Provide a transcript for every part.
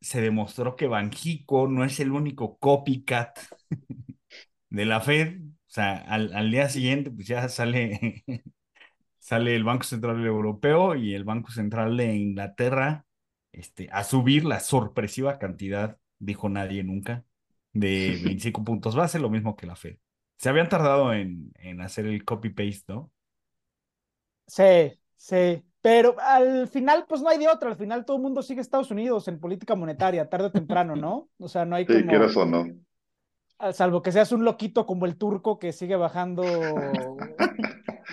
se demostró que Banjico no es el único copycat de la Fed. O sea, al, día siguiente, pues ya sale, sale el Banco Central Europeo y el Banco Central de Inglaterra este, a subir la sorpresiva cantidad, dijo nadie nunca, de 25 puntos base, lo mismo que la Fed. Se habían tardado en, en hacer el copy-paste, ¿no? Sí, sí. Pero al final, pues no hay de otra. Al final todo el mundo sigue Estados Unidos en política monetaria, tarde o temprano, ¿no? O sea, no hay sí, quieras o no. Salvo que seas un loquito como el turco que sigue bajando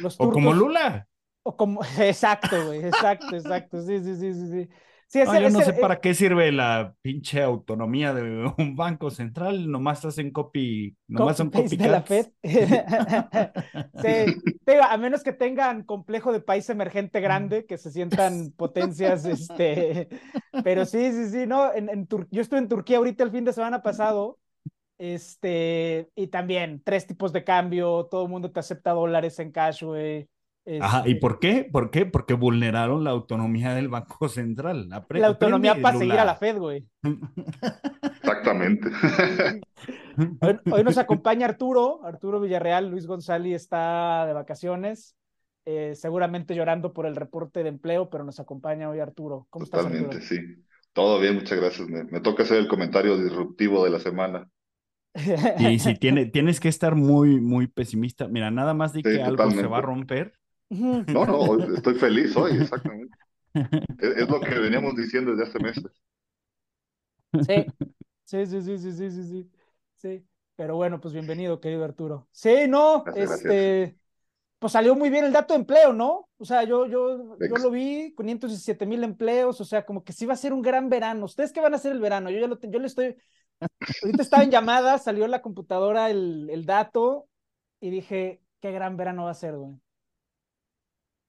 los turcos. O como Lula. O como, exacto, güey, exacto, exacto. Sí, sí, sí, sí, sí yo no sé para qué sirve la pinche autonomía de un banco central, nomás hacen copy, nomás son copy de la Fed. sí, a menos que tengan complejo de país emergente grande, que se sientan potencias, este, pero sí, sí, sí, no, en, yo estuve en Turquía ahorita el fin de semana pasado, este, y también tres tipos de cambio, todo el mundo te acepta dólares en cash, güey. Ajá, ¿y por qué? ¿Por qué? Porque vulneraron la autonomía del Banco Central. la autonomía para seguir a la Fed, güey. Exactamente. Hoy, nos acompaña Arturo, Arturo Villarreal, Luis González está de vacaciones, eh, seguramente llorando por el reporte de empleo, pero nos acompaña hoy Arturo. ¿Cómo Totalmente, sí. Todo bien, muchas gracias. Me, toca hacer el comentario disruptivo de la semana. Y si tiene, tienes que estar muy, muy pesimista. Mira, nada más de que algo se va a romper no, no, estoy feliz hoy, exactamente. Es, lo que veníamos diciendo desde hace meses. Sí, sí, sí, sí, sí, sí, sí, sí. Pero bueno, pues bienvenido, querido Arturo. Sí, no, este, pues salió muy bien el dato de empleo, ¿no? O sea, yo, yo, yo lo vi, 517 mil empleos, o sea, como que sí va a ser un gran verano. ¿Ustedes qué van a hacer el verano? Yo ya lo, yo le estoy, ahorita estaba en llamada, salió en la computadora el, el dato y dije, qué gran verano va a ser, güey.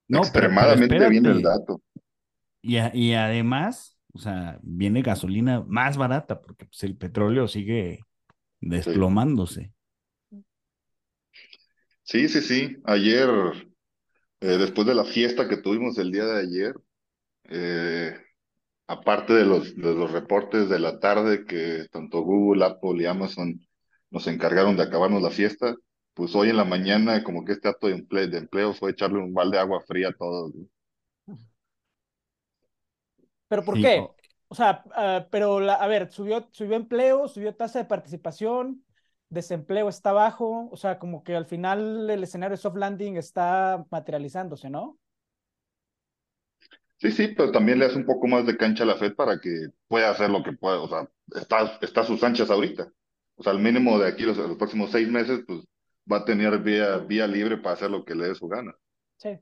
No, Extremadamente bien el dato. Y, y, además, o sea, viene gasolina más barata porque pues, el petróleo sigue desplomándose. Sí, sí, sí. Ayer, eh, después de la fiesta que tuvimos el día de ayer, eh, aparte de los, de los reportes de la tarde que tanto Google, Apple y Amazon nos encargaron de acabarnos la fiesta, pues hoy en la mañana como que este acto de empleo, de empleo fue echarle un balde de agua fría a todos. ¿Pero por qué? O sea, ah, pero a ver, subió, subió empleo, subió tasa de participación, desempleo está bajo, o sea, como que al final el escenario de soft landing está materializándose, ¿no? Sí, sí, pero también le hace un poco más de cancha a la Fed para que pueda hacer lo que pueda, o sea, está, está a sus anchas ahorita. O sea, al mínimo de aquí los, los próximos seis meses, pues va a tener vía, vía libre para hacer lo que le dé su gana. Sí.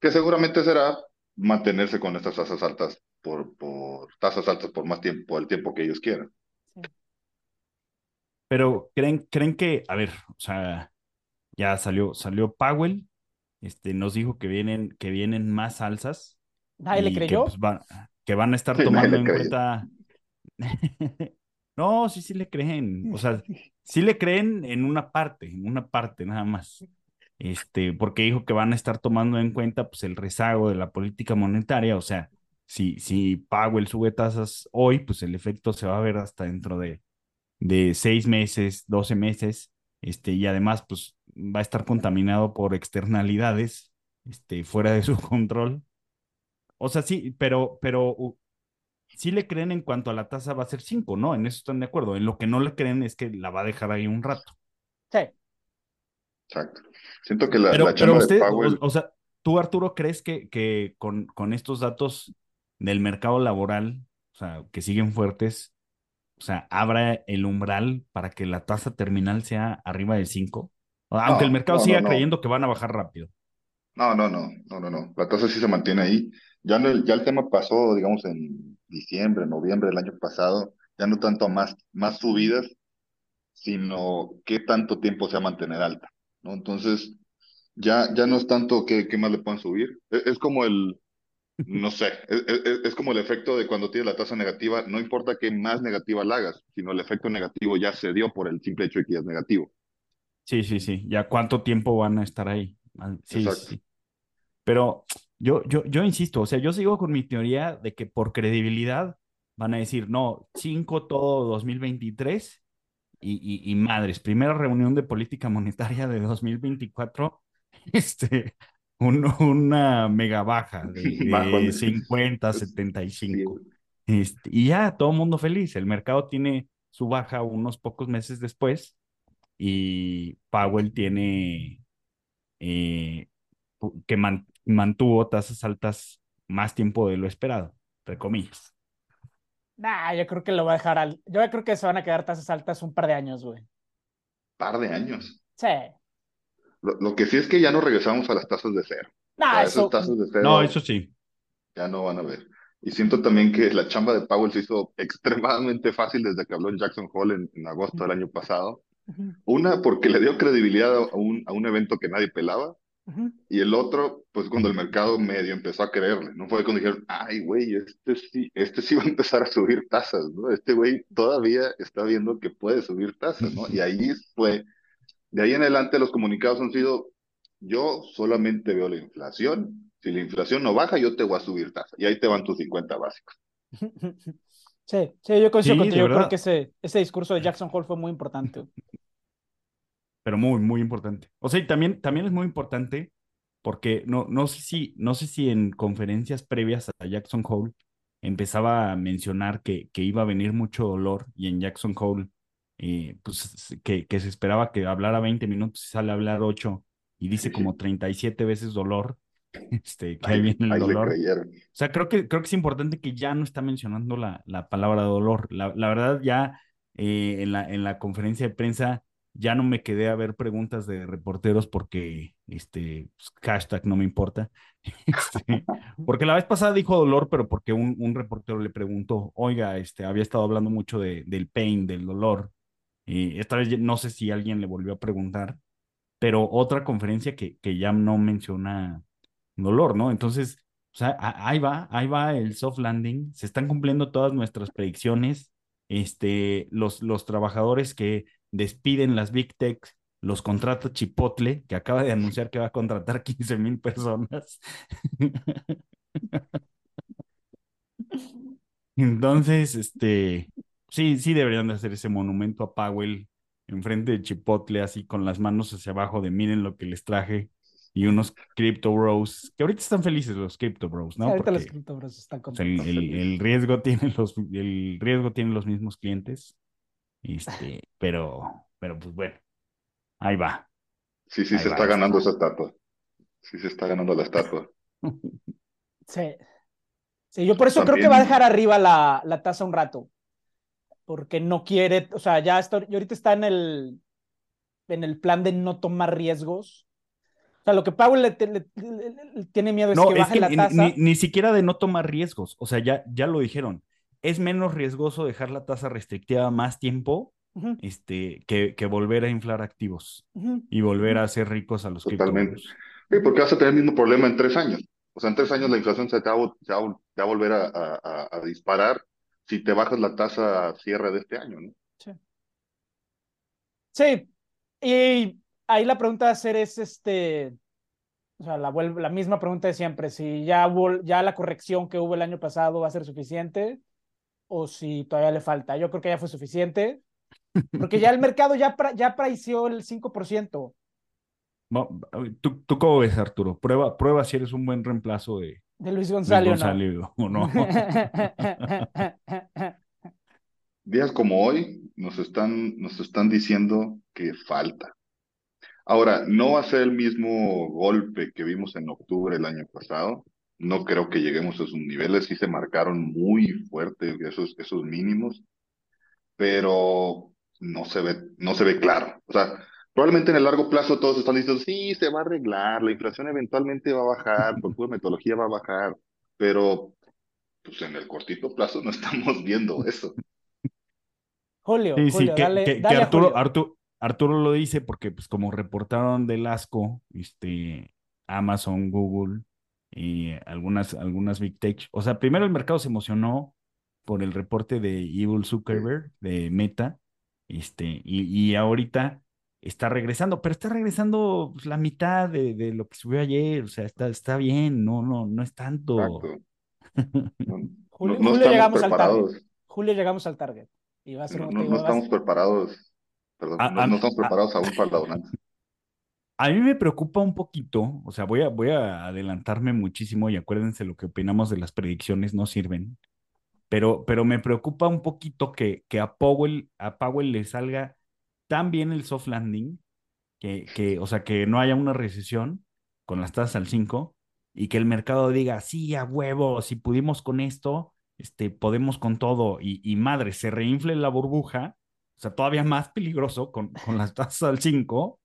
Que seguramente será mantenerse con estas tasas altas por, por tasas altas por más tiempo, el tiempo que ellos quieran. Sí. Pero creen, creen que, a ver, o sea, ya salió, salió Powell, este, nos dijo que vienen, que vienen más alzas. ¿Nadie le creyó? Que, pues, que van a estar tomando en cuenta. no, sí, sí le creen. O sea, sí le creen en una parte, en una parte nada más. Este, porque dijo que van a estar tomando en cuenta pues el rezago de la política monetaria, o sea, si, si Powell sube tasas hoy, pues el efecto se va a ver hasta dentro de, de seis meses, doce meses, este, y además pues va a estar contaminado por externalidades, este, fuera de su control. O sea, sí, pero, pero sí le creen en cuanto a la tasa va a ser 5, ¿no? En eso están de acuerdo. En lo que no le creen es que la va a dejar ahí un rato. Sí. Exacto. Siento que la, pero, pero usted, o, sea, tú Arturo, ¿crees que, que con, con estos datos del mercado laboral, o sea, que siguen fuertes, o sea, abra el umbral para que la tasa terminal sea arriba de 5? Aunque el mercado siga creyendo que van a bajar rápido. No, no, no, no, no, no. La tasa sí se mantiene ahí. Ya, el, ya el tema pasó, digamos, en diciembre, noviembre del año pasado, ya no tanto a más, más subidas, sino qué tanto tiempo se va a mantener alta, ¿no? Entonces, ya, ya no es tanto qué, qué más le pueden subir, es, es como el, no sé, es, es, es, como el efecto de cuando tienes la tasa negativa, no importa qué más negativa la hagas, sino el efecto negativo ya se dio por el simple hecho de que ya es negativo. Sí, sí, sí, ya cuánto tiempo van a estar ahí. Sí, sí. Pero yo, yo, yo insisto, o sea, yo sigo con mi teoría de que por credibilidad van a decir, no, 5 todo 2023 y, y, y madres, primera reunión de política monetaria de 2024, este, un, una mega baja de, de 50, 75. Este, y ya, todo mundo feliz. El mercado tiene su baja unos pocos meses después y Powell tiene eh, que man, mantuvo tasas altas más tiempo de lo esperado, entre comillas. Nah, yo creo que lo va a dejar al. Yo creo que se van a quedar tasas altas un par de años, güey. ¿Par de años? Sí. Lo, lo, que sí es que ya no regresamos a las tasas de cero. Nah, eso... tasas de cero. No, eso sí. Ya no van a ver. Y siento también que la chamba de Powell se hizo extremadamente fácil desde que habló en Jackson Hole en, en agosto del año pasado. Una, porque le dio credibilidad a un, a un evento que nadie pelaba. Uh -huh. Y el otro, pues cuando el mercado medio empezó a creerle, ¿no? Fue cuando dijeron, ay, güey, este sí, este sí va a empezar a subir tasas, ¿no? Este güey todavía está viendo que puede subir tasas, ¿no? Y ahí fue, de ahí en adelante los comunicados han sido, yo solamente veo la inflación, si la inflación no baja, yo te voy a subir tasa, y ahí te van tus 50 básicos. Sí, sí, yo coincido sí, contigo, yo creo que ese, ese discurso de Jackson Hole fue muy importante pero muy, muy importante. O sea, y también, también es muy importante porque no, no, sé si, no sé si en conferencias previas a Jackson Hole empezaba a mencionar que, que iba a venir mucho dolor y en Jackson Hole, eh, pues que, que se esperaba que hablara 20 minutos y sale a hablar 8 y dice como 37 veces dolor. Este, que ahí viene el dolor. O sea, creo que, creo que es importante que ya no está mencionando la, la palabra dolor. La, la verdad, ya eh, en, la, en la conferencia de prensa ya no me quedé a ver preguntas de reporteros porque, este, pues, hashtag no me importa. Este, porque la vez pasada dijo dolor, pero porque un, un, reportero le preguntó, oiga, este, había estado hablando mucho de, del pain, del dolor. Y esta vez no sé si alguien le volvió a preguntar, pero otra conferencia que, que ya no menciona dolor, ¿no? Entonces, o sea, ahí va, ahí va el soft landing, se están cumpliendo todas nuestras predicciones. Este, los, los trabajadores que despiden las Big Tech, los contrata Chipotle, que acaba de anunciar que va a contratar 15 mil personas. Entonces, este, sí, sí deberían de hacer ese monumento a Powell enfrente de Chipotle, así con las manos hacia abajo de miren lo que les traje y unos Crypto Bros, que ahorita están felices los Crypto Bros, ¿no? Sí, ahorita Porque, los Crypto Bros están contentos. El, el, el, riesgo tiene los, el riesgo tiene los mismos clientes. Este, pero, pero pues bueno, ahí va. Sí, sí, ahí se va está ganando esa estatua. Sí, se está ganando la estatua. Sí. Sí, yo por eso También... creo que va a dejar arriba la, la tasa un rato. Porque no quiere, o sea, ya está, y ahorita está en el, en el plan de no tomar riesgos. O sea, lo que Powell le, le, le, le tiene miedo es no, que es baje que la tasa. Ni, ni, siquiera de no tomar riesgos. O sea, ya, ya lo dijeron es menos riesgoso dejar la tasa restrictiva más tiempo uh -huh. este, que, que, volver a inflar activos uh -huh. y volver a hacer ricos a los Totalmente. Sí, porque vas a tener el mismo problema en tres años. O sea, en tres años la inflación se te va, se va, se va a volver a, a, a, disparar si te bajas la tasa a cierre de este año, ¿no? Sí. Sí. Y ahí la pregunta a hacer es este. O sea, la, la misma pregunta de siempre, si ya, hubo, ya la corrección que hubo el año pasado va a ser suficiente o si todavía le falta. Yo creo que ya fue suficiente, porque ya el mercado ya, ya el 5%. ¿Tú, ¿Tú cómo ves, Arturo? Prueba, prueba si eres un buen reemplazo de, de Luis González, González ¿o no? Días como hoy nos están, nos están diciendo que falta. Ahora, no va a ser el mismo golpe que vimos en octubre del año pasado, no creo que lleguemos a esos niveles, sí se marcaron muy fuertes esos, esos mínimos, pero no se ve, no se ve claro. O sea, probablemente en el largo plazo todos están diciendo, sí, se va a arreglar, la inflación eventualmente va a bajar, por pura metodología va a bajar, pero pues en el cortito plazo no estamos viendo eso. Julio, Sí, Julio, sí, que, dale, que- Arturo, Julio. Arturo, Arturo lo dice porque, pues, como reportaron del asco, este, Amazon, Google y algunas, algunas Big Tech. O sea, primero el mercado se emocionó por el reporte de Evil Zuckerberg, de Meta, este, y, y ahorita está regresando, pero está regresando pues, la mitad de, de lo que subió ayer, o sea, está, está bien, no, no, no es tanto. Exacto. No, no- Julio, no Julio estamos llegamos al target. Julio llegamos al target. Y va a ser No, a estamos preparados. Perdón, A- no, a- no estamos a- preparados aún para la bonanza. A mí me preocupa un poquito, o sea, voy a, voy a adelantarme muchísimo y acuérdense lo que opinamos de las predicciones no sirven, pero, pero me preocupa un poquito que, que a Powell, a Powell le salga tan bien el soft landing, que, que, o sea, que no haya una recesión con las tasas al 5 y que el mercado diga, sí, a huevo, si pudimos con esto, este, podemos con todo y, y madre, se reinfle la burbuja, o sea, todavía más peligroso con, con las tasas al 5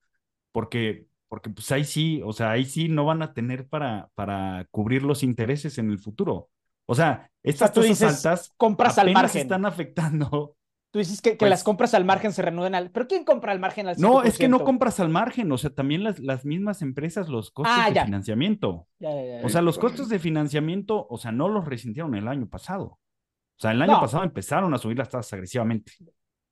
porque, porque pues ahí sí, o sea, ahí sí no van a tener para, para cubrir los intereses en el futuro. O sea, estas tú dices, altas compras al margen. están afectando. Tú dices que, que Pues- las compras al margen se reanuden al. ¿Pero quién compra al margen al 5%? No, es que no compras al margen, o sea, también las, las mismas empresas, los costos Ah, de ya. financiamiento. Ya, ya, ya, O sea, los costos de financiamiento, o sea, no los resintieron el año pasado. O sea, el año No. pasado empezaron a subir las tasas agresivamente.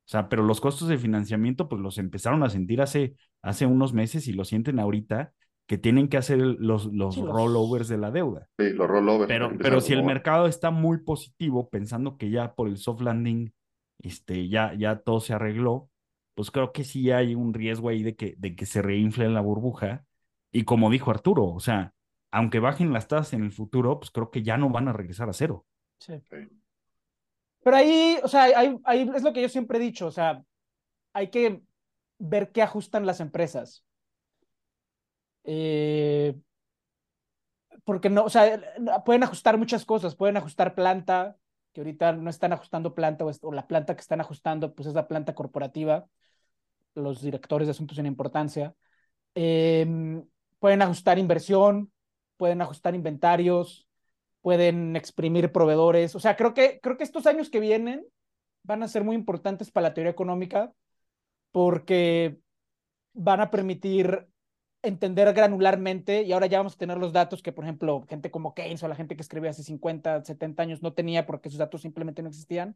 O sea, pero los costos de financiamiento, pues los empezaron a sentir hace, hace unos meses y lo sienten ahorita, que tienen que hacer los, los Sí, los- rollovers de la deuda. Sí, los rollovers. Pero, pero si el mercado está muy positivo, pensando que ya por el soft landing, este, ya, ya todo se arregló, pues creo que sí hay un riesgo ahí de que, de que se reinfle la burbuja. Y como dijo Arturo, o sea, aunque bajen las tasas en el futuro, pues creo que ya no van a regresar a cero. Sí. Sí. Pero ahí, o sea, ahí, ahí es lo que yo siempre he dicho, o sea, hay que ver qué ajustan las empresas. Eh, porque no, o sea, pueden ajustar muchas cosas, pueden ajustar planta, que ahorita no están ajustando planta, o, la planta que están ajustando, pues es la planta corporativa, los directores de asuntos sin importancia. Em, pueden ajustar inversión, pueden ajustar inventarios, pueden exprimir proveedores. O sea, creo que, creo que estos años que vienen van a ser muy importantes para la teoría económica porque van a permitir entender granularmente y ahora ya vamos a tener los datos que, por ejemplo, gente como Keynes o la gente que escribía hace 50, 70 años no tenía porque esos datos simplemente no existían.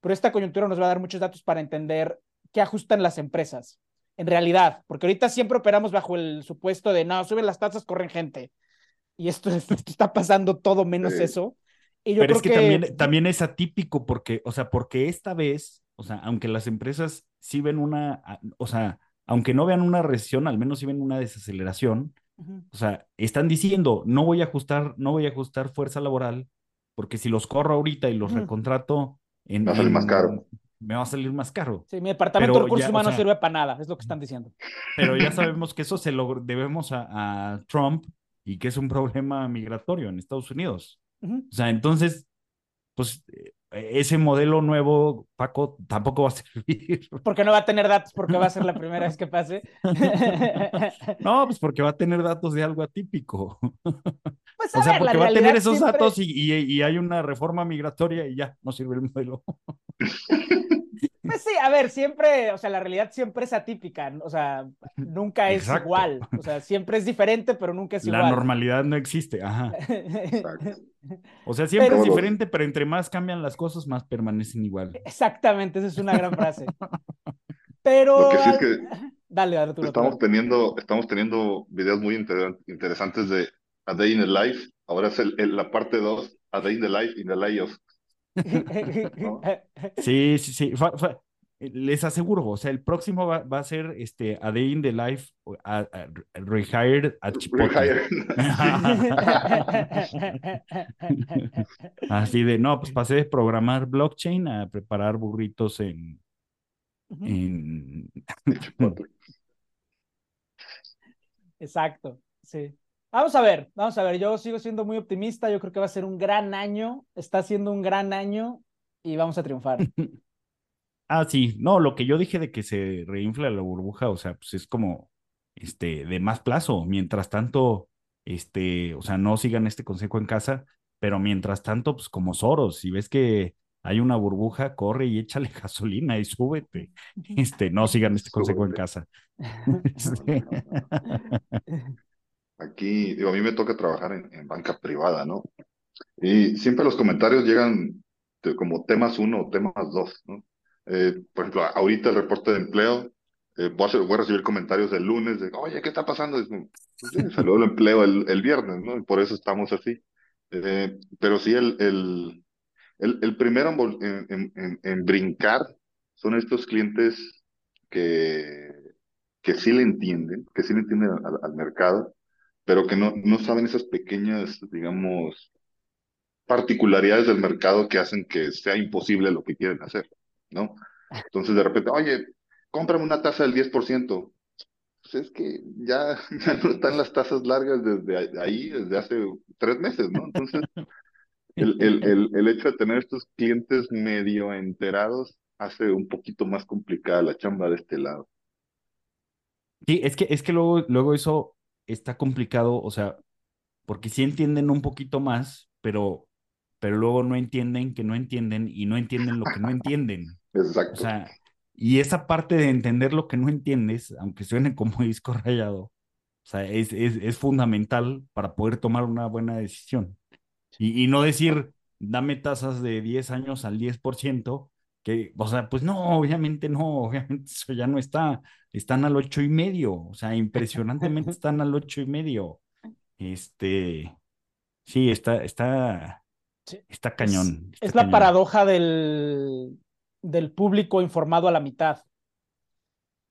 Pero esta coyuntura nos va a dar muchos datos para entender qué ajustan las empresas en realidad, porque ahorita siempre operamos bajo el supuesto de no, suben las tasas, corren gente. Y esto, esto está pasando todo menos Sí. eso. Y yo Pero creo es que, También, también es atípico porque, o sea, porque esta vez, o sea, aunque las empresas sí ven una, a- o sea, aunque no vean una recesión, al menos sí ven una desaceleración, o sea, están diciendo, no voy a ajustar, no voy a ajustar fuerza laboral, porque si los corro ahorita y los recontrato en, Me va a salir más caro. Me va a salir más caro. Sí, mi departamento Pero de recursos ya, o humanos sea- sirve para nada, es lo que están diciendo. Pero ya sabemos que eso se lo debemos a, a Trump y que es un problema migratorio en Estados Unidos. Ujú. O sea, entonces, pues eh, ese modelo nuevo, Paco, tampoco va a servir. Porque no va a tener datos, porque va a ser la primera vez que pase. No, pues porque va a tener datos de algo atípico. Pues O sea, ver, la porque va a tener esos siempre- datos y, y- y hay una reforma migratoria y ya, no sirve el modelo. Pues sí, a ver, siempre, o sea, la realidad siempre es atípica, o sea, nunca es Exacto. igual, o sea, siempre es diferente, pero nunca es La igual. normalidad no existe, ajá. Exacto. O sea, siempre Pero- es diferente, pero entre más cambian las cosas, más permanecen igual. Exactamente, esa es una gran frase. Pero. Lo que sí es que Dale, Arturo. estamos perdón. teniendo, estamos teniendo videos muy inter- interesantes de A Day in the Life. Ahora es el, el- la parte 2, A Day in the Life in the Layoff. ¿no? Sí, sí, sí. les aseguro, o sea, el próximo va, va a ser este, A Day in the Life, o a, a- Rehired a Chipotle. Así de, no, pues pasé de programar blockchain a preparar burritos en, en... Chipotle. Exacto, sí. Vamos a ver, vamos a ver. Yo sigo siendo muy optimista. Yo creo que va a ser un gran año. Está siendo un gran año y vamos a triunfar. Ah, sí, no, lo que yo dije de que se reinfla la burbuja, o sea, pues es como, este, de más plazo. Mientras tanto, este, o sea, no sigan este consejo en casa, pero mientras tanto, pues como Soros, si ves que hay una burbuja, corre y échale gasolina y súbete. Este, no sigan este consejo en casa. Aquí, digo, a mí me toca trabajar en, banca privada, ¿no? Y siempre los comentarios llegan como temas uno o temas dos, ¿no? Eh, por ejemplo, ahorita el reporte de empleo, eh, voy, a recibir comentarios del lunes de, oye, ¿qué está pasando? Es, pues, salió el empleo el, el, viernes, ¿no? Y por eso estamos así. Eh, pero sí, el, el, el, el primero en, en, en, brincar son estos clientes que, que sí le entienden, que sí le entienden al mercado, pero que no, no saben esas pequeñas, digamos, particularidades del mercado que hacen que sea imposible lo que quieren hacer, ¿no? Entonces de repente, oye, cómprame una tasa del 10%. Pues es que ya, ya no están las tasas largas desde ahí, desde hace tres meses, ¿no? Entonces, el, el, el, el hecho de tener estos clientes medio enterados hace un poquito más complicada la chamba de este lado. Sí, es que, es que luego, luego eso está complicado, o sea, porque sí entienden un poquito más, pero pero luego no entienden que no entienden y no entienden lo que no entienden. Exacto. O sea, y esa parte de entender lo que no entiendes, aunque suene como disco rayado, o sea, es, es, es fundamental para poder tomar una buena decisión. Y, y, no decir, dame tasas de 10 años al 10%, que, o sea, pues no, obviamente no, obviamente eso ya no está, están al ocho y medio, o sea, impresionantemente están al ocho y medio. Este, sí, está, está, Está cañón. Es, la paradoja del, del público informado a la mitad.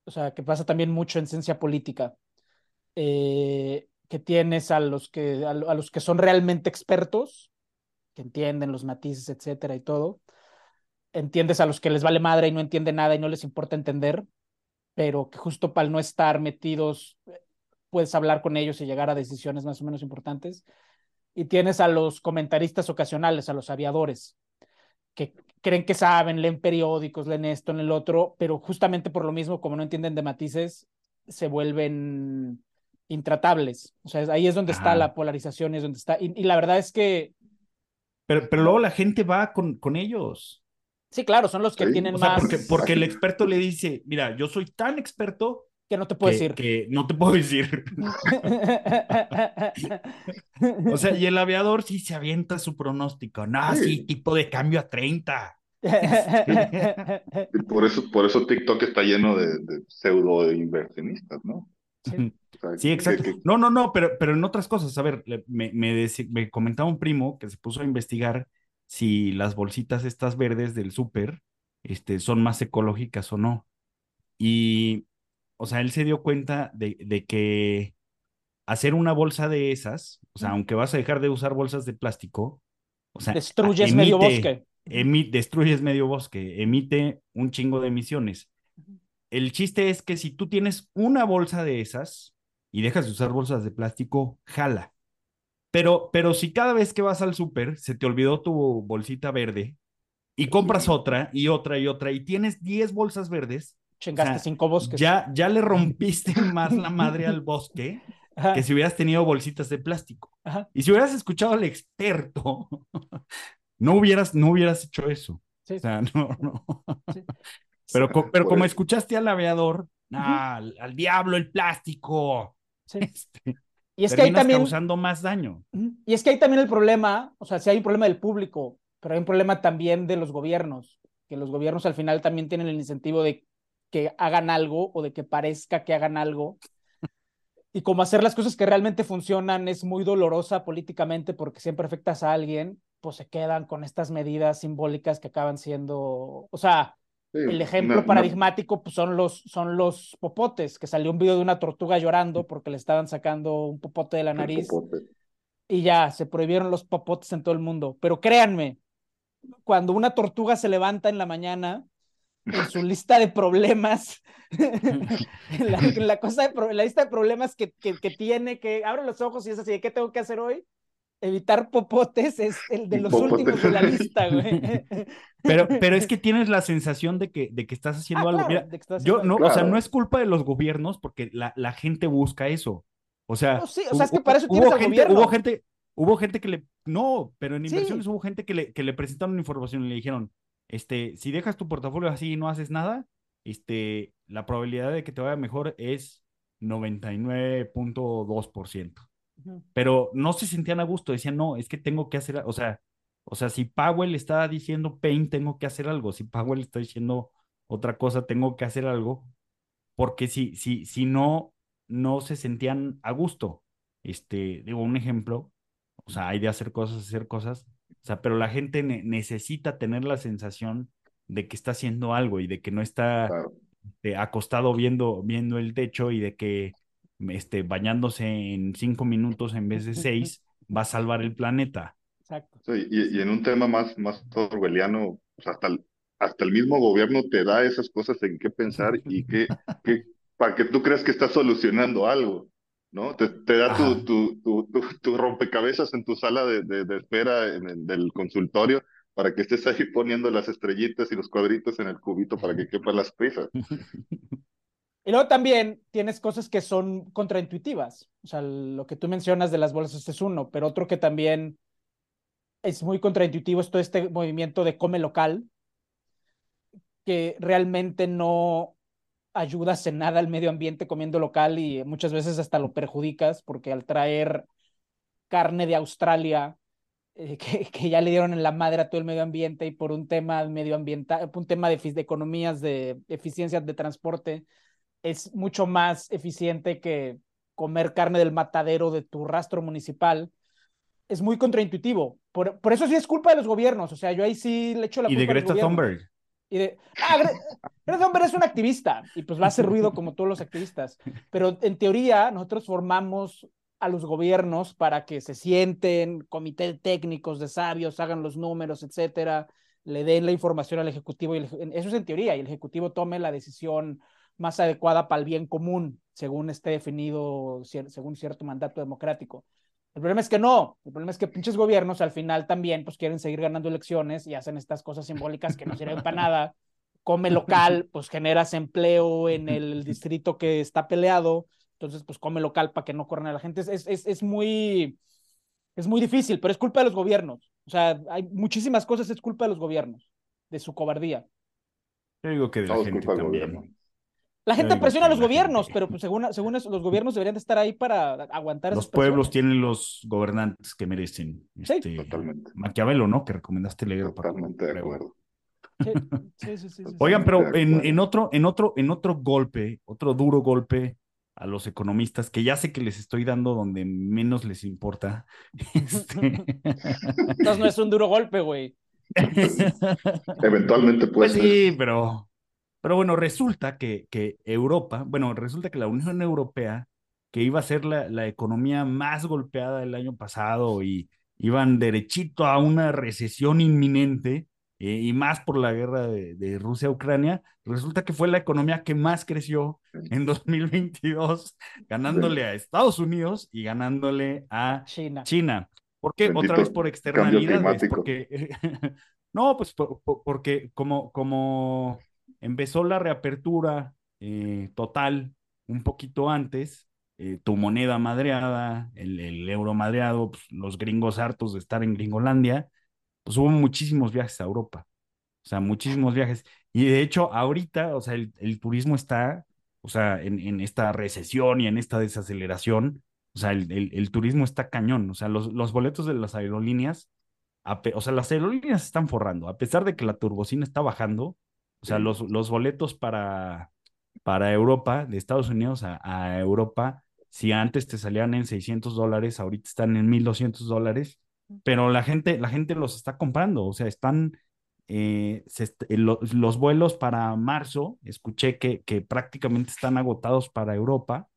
O sea, que pasa también mucho en ciencia política. Eh, que tienes a los que, a, los que son realmente expertos, que entienden los matices, etcétera, y todo. Entiendes a los que les vale madre y no entienden nada y no les importa entender, pero que justo para no estar metidos puedes hablar con ellos y llegar a decisiones más o menos importantes y tienes a los comentaristas ocasionales, a los aviadores, que creen que saben, leen periódicos, leen esto, en el otro, pero justamente por lo mismo, como no entienden de matices, se vuelven intratables. O sea, ahí es donde está la polarización, es donde está. Y, la verdad es que. Pero, pero luego la gente va con, con ellos. Sí, claro, son los que tienen más. Porque, porque el experto le dice, mira, yo soy tan experto que no te puedo decir. Que no te puedo decir. o sea, y el aviador sí se avienta su pronóstico. No, sí, tipo de cambio a 30. por eso, por eso TikTok está lleno de, pseudo inversionistas, ¿no? Sí, exacto. No, no, no, pero, pero en otras cosas. A ver, me, me, me comentaba un primo que se puso a investigar si las bolsitas estas verdes del súper este, son más ecológicas o no. Y o sea, él se dio cuenta de, de que hacer una bolsa de esas, o sea, aunque vas a dejar de usar bolsas de plástico, o sea, destruyes medio bosque. destruyes medio bosque, emite un chingo de emisiones. El chiste es que si tú tienes una bolsa de esas y dejas de usar bolsas de plástico, jala. Pero, pero si cada vez que vas al súper se te olvidó tu bolsita verde y compras otra y otra y otra y tienes 10 bolsas verdes, Chingaste cinco bosques. Ya, ya le rompiste más la madre al bosque que si hubieras tenido bolsitas de plástico. Y si hubieras escuchado al experto, no hubieras, no hubieras hecho eso. O sea, no, no. Pero, pero como escuchaste al aviador, al, diablo el plástico. Este, y es que hay también causando más daño. Y es que hay también el problema, o sea, si hay un problema del público, pero hay un problema también de los gobiernos, que los gobiernos al final también tienen el incentivo de que hagan algo o de que parezca que hagan algo. Y como hacer las cosas que realmente funcionan es muy dolorosa políticamente porque siempre afectas a alguien, pues se quedan con estas medidas simbólicas que acaban siendo, o sea, el ejemplo paradigmático pues, son, los, son los popotes, que salió un video de una tortuga llorando porque le estaban sacando un popote de la nariz. Y ya, se prohibieron los popotes en todo el mundo. Pero créanme, cuando una tortuga se levanta en la mañana, en su lista de problemas, la, cosa de, la lista de problemas que, que, tiene, que abre los ojos y es así, ¿qué tengo que hacer hoy? Evitar popotes es el de los últimos de la lista, güey. Pero, pero es que tienes la sensación de que, de que estás haciendo ah, algo. yo, no, o sea, no es culpa de los gobiernos porque la, la gente busca eso. O sea, no, sí, o sea, es que para eso tienes hubo gente, gobierno. Hubo gente, hubo gente que le, no, pero en inversiones hubo gente que le, que le presentaron información y le dijeron, este, si dejas tu portafolio así y no haces nada, este, la probabilidad de que te vaya mejor es 99.2%. Pero no se sentían a gusto, decían, no, es que tengo que hacer, o sea, o sea, si Powell está diciendo pain, tengo que hacer algo. Si Powell está diciendo otra cosa, tengo que hacer algo. Porque si, si, si no, no se sentían a gusto. Este, digo, un ejemplo, o sea, hay de hacer cosas, hacer cosas, o sea, pero la gente necesita tener la sensación de que está haciendo algo y de que no está este, acostado viendo, viendo el techo y de que este, bañándose en cinco minutos en vez de seis va a salvar el planeta. Exacto. y, en un tema más, más orwelliano, pues, hasta, el, hasta el mismo gobierno te da esas cosas en qué pensar y qué, qué para que tú creas que estás solucionando algo. ¿no? Te, te da tu, tu, tu, tu, rompecabezas en tu sala de, de, espera en el, del consultorio para que estés ahí poniendo las estrellitas y los cuadritos en el cubito para que quepan las piezas. Y luego también tienes cosas que son contraintuitivas. O sea, lo que tú mencionas de las bolsas, es uno, pero otro que también es muy contraintuitivo es todo este movimiento de come local, que realmente no, ayudas en nada al medio ambiente comiendo local y muchas veces hasta lo perjudicas porque al traer carne de Australia, eh, que, que, ya le dieron en la madre a todo el medio ambiente y por un tema medioambiental, un tema de, de economías, de eficiencia de transporte, es mucho más eficiente que comer carne del matadero de tu rastro municipal. Es muy contraintuitivo. Por, por eso sí es culpa de los gobiernos. O sea, yo ahí sí le echo la culpa. Y de Greta Thunberg. Y de, ah, Greta Thunberg es un activista y pues va a hacer ruido como todos los activistas. Pero en teoría nosotros formamos a los gobiernos para que se sienten, comité técnicos de sabios, hagan los números, etcétera, le den la información al Ejecutivo. Y eso es en teoría, y el Ejecutivo tome la decisión más adecuada para el bien común, según esté definido, según cierto mandato democrático. El problema es que no, el problema es que pinches gobiernos al final también pues quieren seguir ganando elecciones y hacen estas cosas simbólicas que no sirven para nada. Come local, pues generas empleo en el distrito que está peleado, entonces pues come local para que no corran a la gente. Es, es, es, muy, es muy difícil, pero es culpa de los gobiernos. O sea, hay muchísimas cosas, es culpa de los gobiernos, de su cobardía. Yo digo que de la gente también. La gente presiona a los gobiernos, pero pues, según, según eso, los gobiernos deberían de estar ahí para aguantar. Los pueblos tienen los gobernantes que merecen. Sí, este, totalmente. Maquiavelo, ¿no? Que recomendaste leer. Totalmente de acuerdo. Sí, sí, sí, Oigan, pero en, en, otro, en, otro, en otro golpe, otro duro golpe a los economistas, que ya sé que les estoy dando donde menos les importa. Este... Entonces no es un duro golpe, güey. Eventualmente puede pues Sí, pero pero bueno, resulta que, que Europa, bueno, resulta que la Unión Europea, que iba a ser la, la economía más golpeada el año pasado y iban derechito a una recesión inminente, eh, y más por la guerra de, de Rusia-Ucrania, resulta que fue la economía que más creció en 2022, ganándole a Estados Unidos y ganándole a China. China. ¿Por qué? Otra vez por externalidades. Porque, no, pues porque como, como empezó la reapertura eh, total un poquito antes, eh, tu moneda madreada, el, euro madreado, pues, los gringos hartos de estar en Gringolandia, pues hubo muchísimos viajes a Europa, o sea, muchísimos viajes. Y de hecho, ahorita, o sea, el, turismo está, o sea, en, esta recesión y en esta desaceleración, o sea, el, el turismo está cañón, o sea, los, los boletos de las aerolíneas, o sea, las aerolíneas están forrando, a pesar de que la turbocina está bajando, o sea, los, los boletos para, para Europa, de Estados Unidos a, Europa, si antes te salían en 600 dólares, ahorita están en 1200 dólares, pero la gente, la gente los está comprando, o sea, están, eh, eh, los vuelos para marzo, escuché que, que prácticamente están agotados para Europa,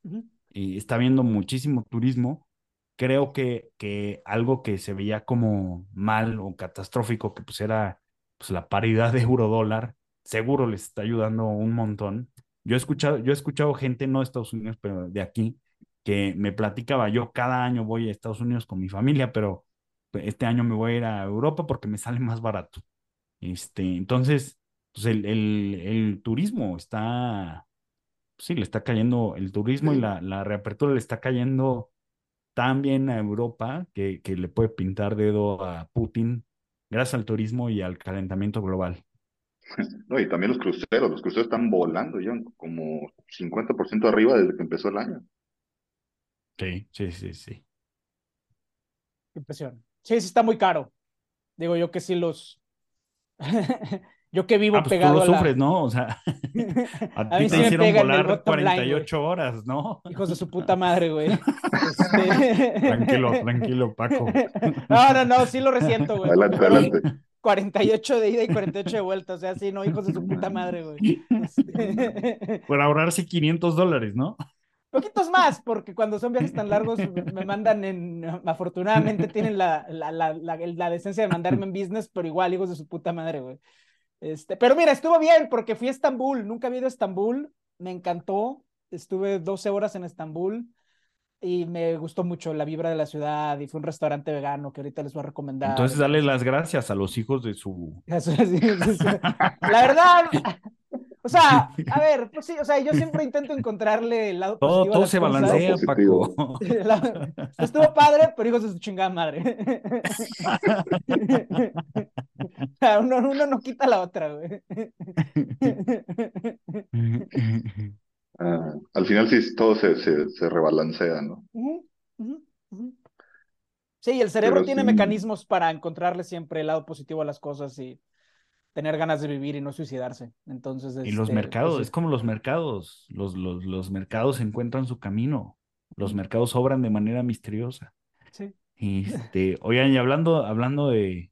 y está habiendo muchísimo turismo. Creo que, que algo que se veía como mal o catastrófico, que pues era pues, la paridad de euro-dólar, seguro les está ayudando un montón. Yo he escuchado, yo he escuchado gente, no de Estados Unidos, pero de aquí, que me platicaba, yo cada año voy a Estados Unidos con mi familia, pero este año me voy a ir a Europa porque me sale más barato. Este, entonces, pues el, el, turismo está, sí, le está cayendo, el turismo y la, la reapertura le está cayendo tan bien a Europa que, que le puede pintar dedo a Putin gracias al turismo y al calentamiento global. No, y también los cruceros, los cruceros están volando ya como 50% arriba desde que empezó el año. Sí, sí, sí, sí. Impresión. Sí, sí está muy caro. Digo yo que sí los... yo que vivo ah, pues pegado tú lo sufres, ¿no? O sea, a, ti te hicieron volar 48 horas, ¿no? Hijos de su puta madre, güey. Este... tranquilo, tranquilo, Paco. no, no, no, sí lo resiento, güey. Adelante, adelante. 48 de ida y 48 de vuelta, o sea, sí, no, hijos de su puta madre, güey. Por ahorrarse 500 dólares, ¿no? Poquitos más, porque cuando son viajes tan largos me mandan en, afortunadamente tienen la, la, la, la, decencia de mandarme en business, pero igual, hijos de su puta madre, güey. Este, pero mira, estuvo bien porque fui a Estambul, nunca había ido a Estambul, me encantó, estuve 12 horas en Estambul y me gustó mucho la vibra de la ciudad y fue un restaurante vegano que ahorita les voy a recomendar. Entonces dale las gracias a los hijos de su... La verdad, o sea, a ver, pues sí, o sea, yo siempre intento encontrarle el lado todo, Todo se balancea, Paco. Estuvo padre, pero hijos de su chingada madre. O sea, uno, uno no quita la otra, güey. Ah, al final sí todo se, se, se rebalancea, ¿no? Sí, el cerebro tiene mecanismos para encontrarle siempre el lado positivo a las cosas y tener ganas de vivir y no suicidarse. Entonces, y los este, mercados, pues, es como los mercados, los, los, los mercados encuentran su camino, los mercados obran de manera misteriosa. Sí. Este, oigan, y hablando, hablando de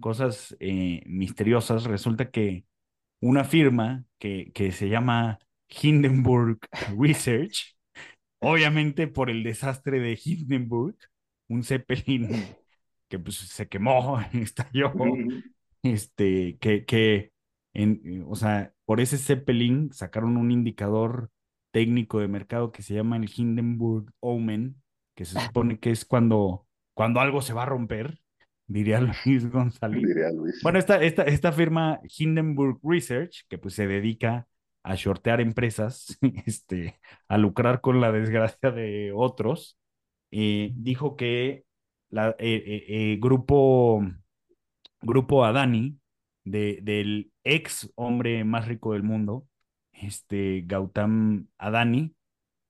cosas eh, misteriosas, resulta que una firma que, que se llama Hindenburg Research, obviamente por el desastre de Hindenburg, un Zeppelin que pues, se quemó, estalló, este, que, que en, o sea, por ese Zeppelin sacaron un indicador técnico de mercado que se llama el Hindenburg Omen, que se supone que es cuando, cuando algo se va a romper, diría Luis González. Diría Luis. Bueno, esta, esta, esta firma Hindenburg Research, que pues se dedica a shortear empresas, este, a lucrar con la desgracia de otros, eh, dijo que la, eh, eh, eh grupo grupo Adani, de, del ex hombre más rico del mundo, este Gautam Adani,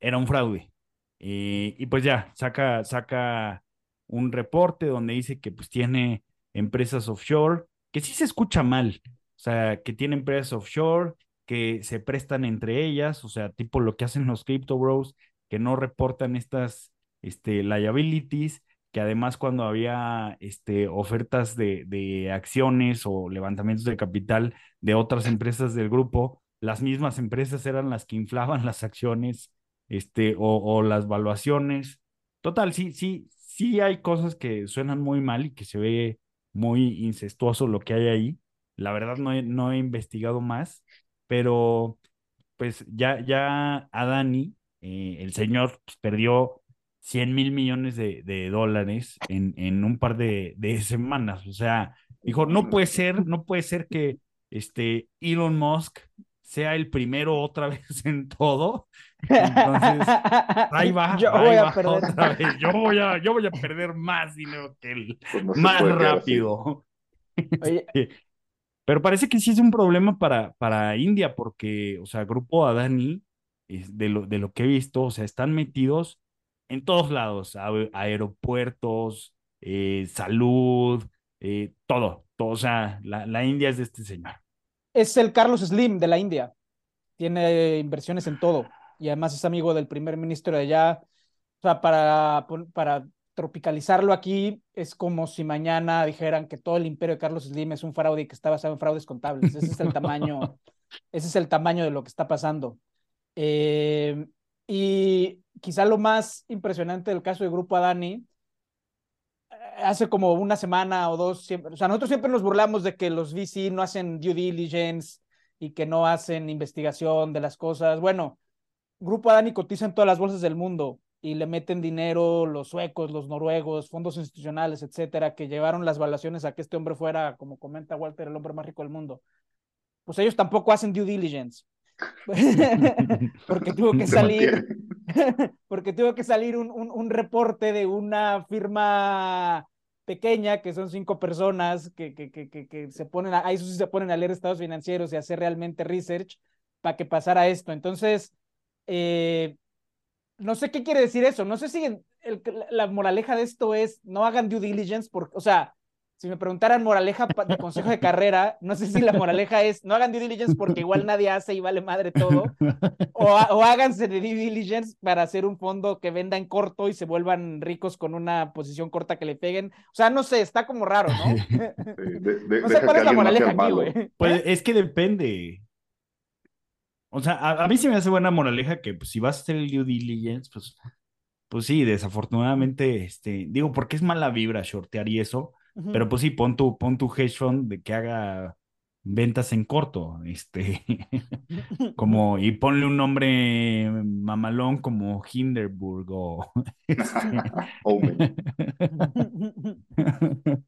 era un fraude. Eh, y pues ya, saca, saca un reporte donde dice que pues tiene empresas offshore, que sí se escucha mal, o sea, que tiene empresas offshore, que se prestan entre ellas, o sea, tipo lo que hacen los crypto bros, que no reportan estas este, liabilities que además cuando había este, ofertas de, de acciones o levantamientos de capital de otras empresas del grupo, las mismas empresas eran las que inflaban las acciones este, o, las valuaciones. Total, sí, sí, sí hay cosas que suenan muy mal y que se ve muy incestuoso lo que hay ahí. La verdad no he, no he investigado más, pero pues ya, ya Adani, eh, el señor, pues, perdió 100 mil millones de, de dólares en, en, un par de, de, semanas. O sea, dijo, no puede ser, no puede ser que este Elon Musk sea el primero otra vez en todo. Entonces, ahí va, yo ahí voy va a perder. otra vez. Yo voy a, yo voy a perder más dinero que él, pues no más rápido. Oye. Pero parece que sí es un problema para, para India, porque, o sea, Grupo Adani, de lo, de lo que he visto, o sea, están metidos en todos lados, aeropuertos, eh, salud, eh, todo, todo. O sea, la, la, India es de este señor. Es el Carlos Slim de la India. Tiene inversiones en todo. Y además es amigo del primer ministro de allá. O sea, para, para tropicalizarlo aquí, es como si mañana dijeran que todo el imperio de Carlos Slim es un fraude y que está basado en fraudes contables. Ese es el tamaño, ese es el tamaño de lo que está pasando. Eh, y quizá lo más impresionante del caso de Grupo Adani, eh, hace como una semana o dos, siempre, o sea, nosotros siempre nos burlamos de que los VC no hacen due diligence y que no hacen investigación de las cosas. Bueno, Grupo Adani cotiza en todas las bolsas del mundo y le meten dinero los suecos, los noruegos, fondos institucionales, etcétera, que llevaron las valuaciones a que este hombre fuera, como comenta Walter, el hombre más rico del mundo. Pues ellos tampoco hacen due diligence. porque tuvo que salir, porque tuvo que salir un, un, un, reporte de una firma pequeña, que son cinco personas que, que, que, que, se ponen a, ahí sí se ponen a leer estados financieros y hacer realmente research para que pasara esto. Entonces, eh, no sé qué quiere decir eso. No sé si el, la moraleja de esto es no hagan due diligence, porque, o sea, si me preguntaran moraleja de consejo de carrera, no sé si la moraleja es no hagan due diligence porque igual nadie hace y vale madre todo, o, o háganse de due diligence para hacer un fondo que venda en corto y se vuelvan ricos con una posición corta que le peguen. O sea, no sé, está como raro, ¿no? no sé cuál es la moraleja aquí, güey. Pues es que depende. O sea, a, mí sí me hace buena moraleja que pues, si vas a hacer el due diligence, pues, pues sí, desafortunadamente, este, digo, porque es mala vibra shortear y eso, pero pues sí, pon tu, pon tu hedge fund de que haga ventas en corto, este, como, y ponle un nombre mamalón como Hinderburg o... Este,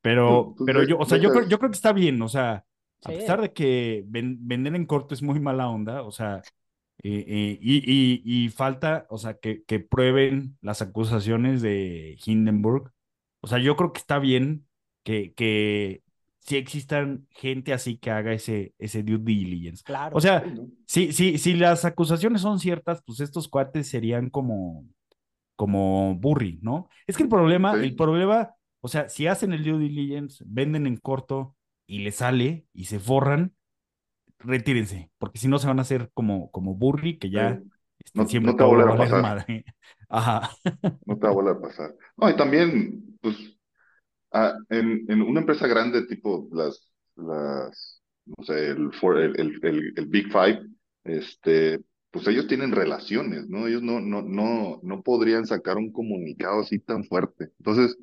pero, pero yo, o sea, yo creo, yo creo que está bien, o sea, a pesar de que vender en corto es muy mala onda, o sea, eh, eh, y, y, falta, o sea, que, que prueben las acusaciones de Hindenburg, o sea, yo creo que está bien que, que si existan gente así que haga ese, ese due diligence. Claro. O sea, si, si, si las acusaciones son ciertas, pues estos cuates serían como, como burri, ¿no? Es que el problema, el problema, o sea, si hacen el due diligence, venden en corto y le sale y se forran, retírense, porque si no se van a hacer como, como burri, que ya no, siempre no te va a volver a pasar. Ajá. No te va a volver a pasar. No, y también pues, ah, en, en, una empresa grande tipo las, las no sé, el, el, el, el, Big Five, este, pues ellos tienen relaciones, ¿no? Ellos no, no, no, no podrían sacar un comunicado así tan fuerte. Entonces,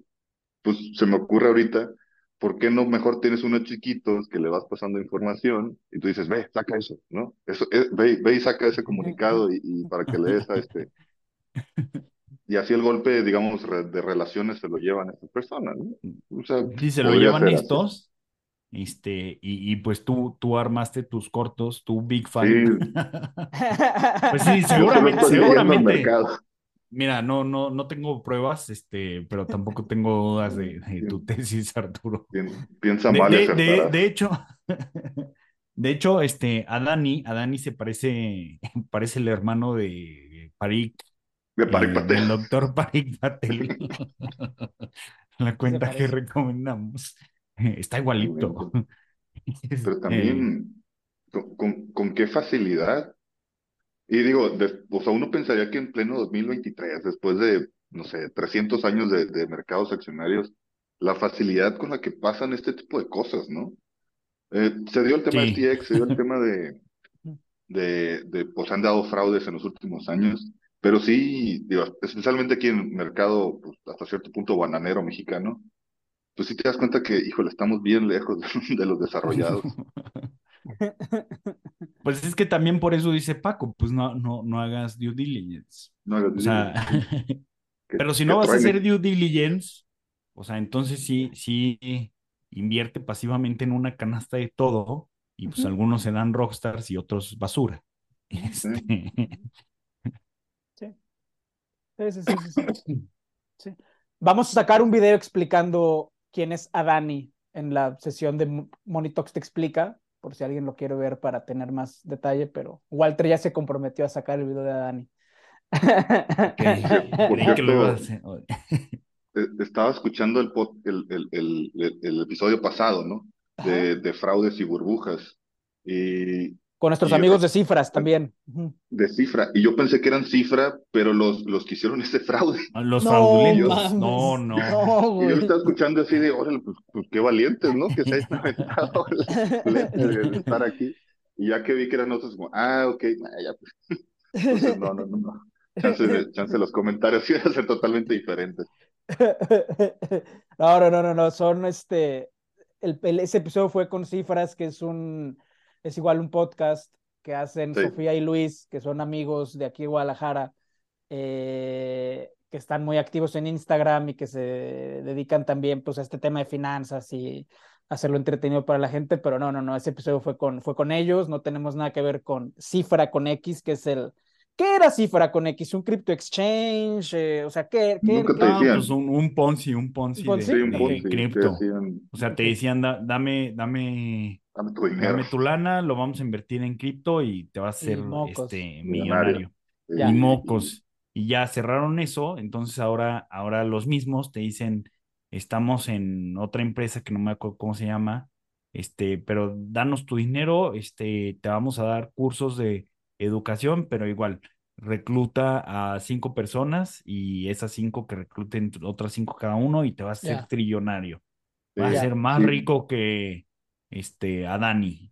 pues se me ocurre ahorita, ¿por qué no mejor tienes unos chiquitos que le vas pasando información y tú dices, ve, saca eso, ¿no? Eso, eh, ve, ve y saca ese comunicado y, y para que le des a este, y así el golpe, digamos, de relaciones se lo llevan estas personas, ¿no? O sea, sí, se lo llevan estos, este, y, y, pues tú, tú armaste tus cortos, tu Big Fan. Sí. pues sí, seguramente, seguramente. Mira, no, no, no tengo pruebas, este, pero tampoco tengo dudas de, tu tesis, Arturo. Piensa mal. De, de, de, hecho, de hecho, este, a Dani, a Dani se parece, parece el hermano de Parik de Parik Patel. El doctor Parik Patel. La cuenta que recomendamos. Está igualito. Pero también, con, con, qué facilidad. Y digo, o sea, uno pensaría que en pleno 2023, después de, no sé, 300 años de, de mercados accionarios, la facilidad con la que pasan este tipo de cosas, ¿no? Eh, se dio el tema de TX, se dio el tema de, de, de, pues han dado fraudes en los últimos años. Pero sí, digo, especialmente aquí en el mercado, pues, hasta cierto punto bananero mexicano, pues sí te das cuenta que, híjole, estamos bien lejos de, los desarrollados. Pues es que también por eso dice Paco, pues no, no, no hagas due diligence. No hagas due o sea, pero si no vas a hacer due diligence, o sea, entonces sí, sí invierte pasivamente en una canasta de todo, y pues algunos se dan rockstars y otros basura. Este, Sí, sí, sí, sí, Vamos a sacar un video explicando quién es Adani en la sesión de Monitox Te Explica, por si alguien lo quiere ver para tener más detalle, pero Walter ya se comprometió a sacar el video de Adani. Estaba escuchando el, el, el, el, episodio pasado, ¿no? De, de, fraudes y burbujas. Y con nuestros amigos de cifras también. De cifra. Y yo pensé que eran cifra, pero los, los que hicieron ese fraude. Ah, los fraudulentos. No, no. y yo estaba escuchando así de, órale, pues, pues, qué valientes, ¿no? Que se hayan aventado el, estar aquí. Y ya que vi que eran otros, como, ah, ok, ya pues. Entonces, no, no, no, no. Chance, chance los comentarios iban a ser totalmente diferentes. No, no, no, no, no. Son este. El, ese episodio fue con cifras, que es un es igual un podcast que hacen Sofía y Luis, que son amigos de aquí de Guadalajara, eh, que están muy activos en Instagram y que se dedican también pues, a este tema de finanzas y hacerlo entretenido para la gente, pero no, no, no, ese episodio fue con, fue con ellos, no tenemos nada que ver con Cifra con X, que es el, ¿Qué era Cifra con X? ¿Un crypto exchange? Eh, o sea, ¿qué? qué, Nunca qué- te decían. pues un, un Ponzi, un Ponzi, ¿Un Ponzi? de, Sí, un de Ponzi, te cripto. O sea, te decían, "Da- dame, dame, dame tu dinero. dame tu lana, lo vamos a invertir en cripto y te vas a hacer este Millonario. Ya. Y mocos. Y ya cerraron eso, entonces ahora, ahora los mismos te dicen, estamos en otra empresa que no me acuerdo cómo se llama, este, pero danos tu dinero, este, te vamos a dar cursos de educación, pero igual, recluta a cinco personas y esas cinco que recluten otras cinco cada uno y te vas a ser trillonario. Vas a ser más sí. rico que este Adani.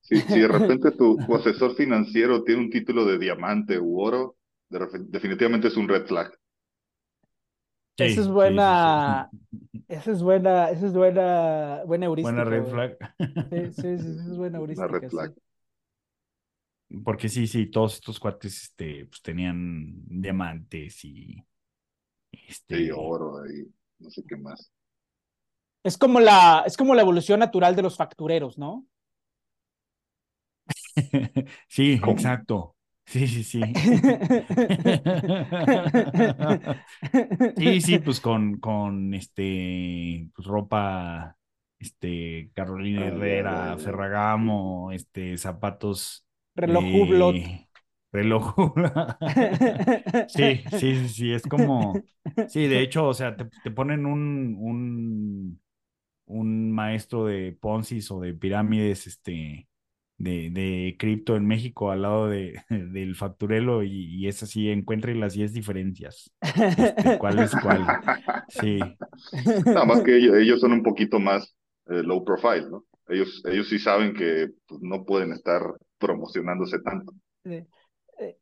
Si, si de repente tu, tu asesor financiero tiene un título de diamante u oro, de definitivamente es un red flag. Sí, Esa es sí, sí, buena, sí. esa es buena, esa es buena, buena heurística. Buena red flag. Sí, sí, sí, esa es buena heurística. red sí. flag. Porque sí, sí, todos estos cuates este, pues, tenían diamantes y este, Sí, oro y no sé qué más. Es como la, es como la evolución natural de los factureros, ¿no? sí, ¿Cómo? exacto. Sí, sí, sí. Sí, sí, pues con, con este, pues ropa, este, Carolina Herrera. Ferragamo, este, zapatos. Reloj eh, Hublot. Reloj Hublot. Sí, sí, sí, sí, es como, sí, de hecho, o sea, te, te ponen un, un, un maestro de Ponzi o de pirámides, este, de, de cripto en México al lado de, del facturelo y, y es así, encuentre las 10 diferencias. Este, ¿cuál es cuál? Sí, Nada más que ellos, ellos son un poquito más eh, low profile, ¿no? Ellos, ellos sí saben que pues, no pueden estar promocionándose tanto. Eh,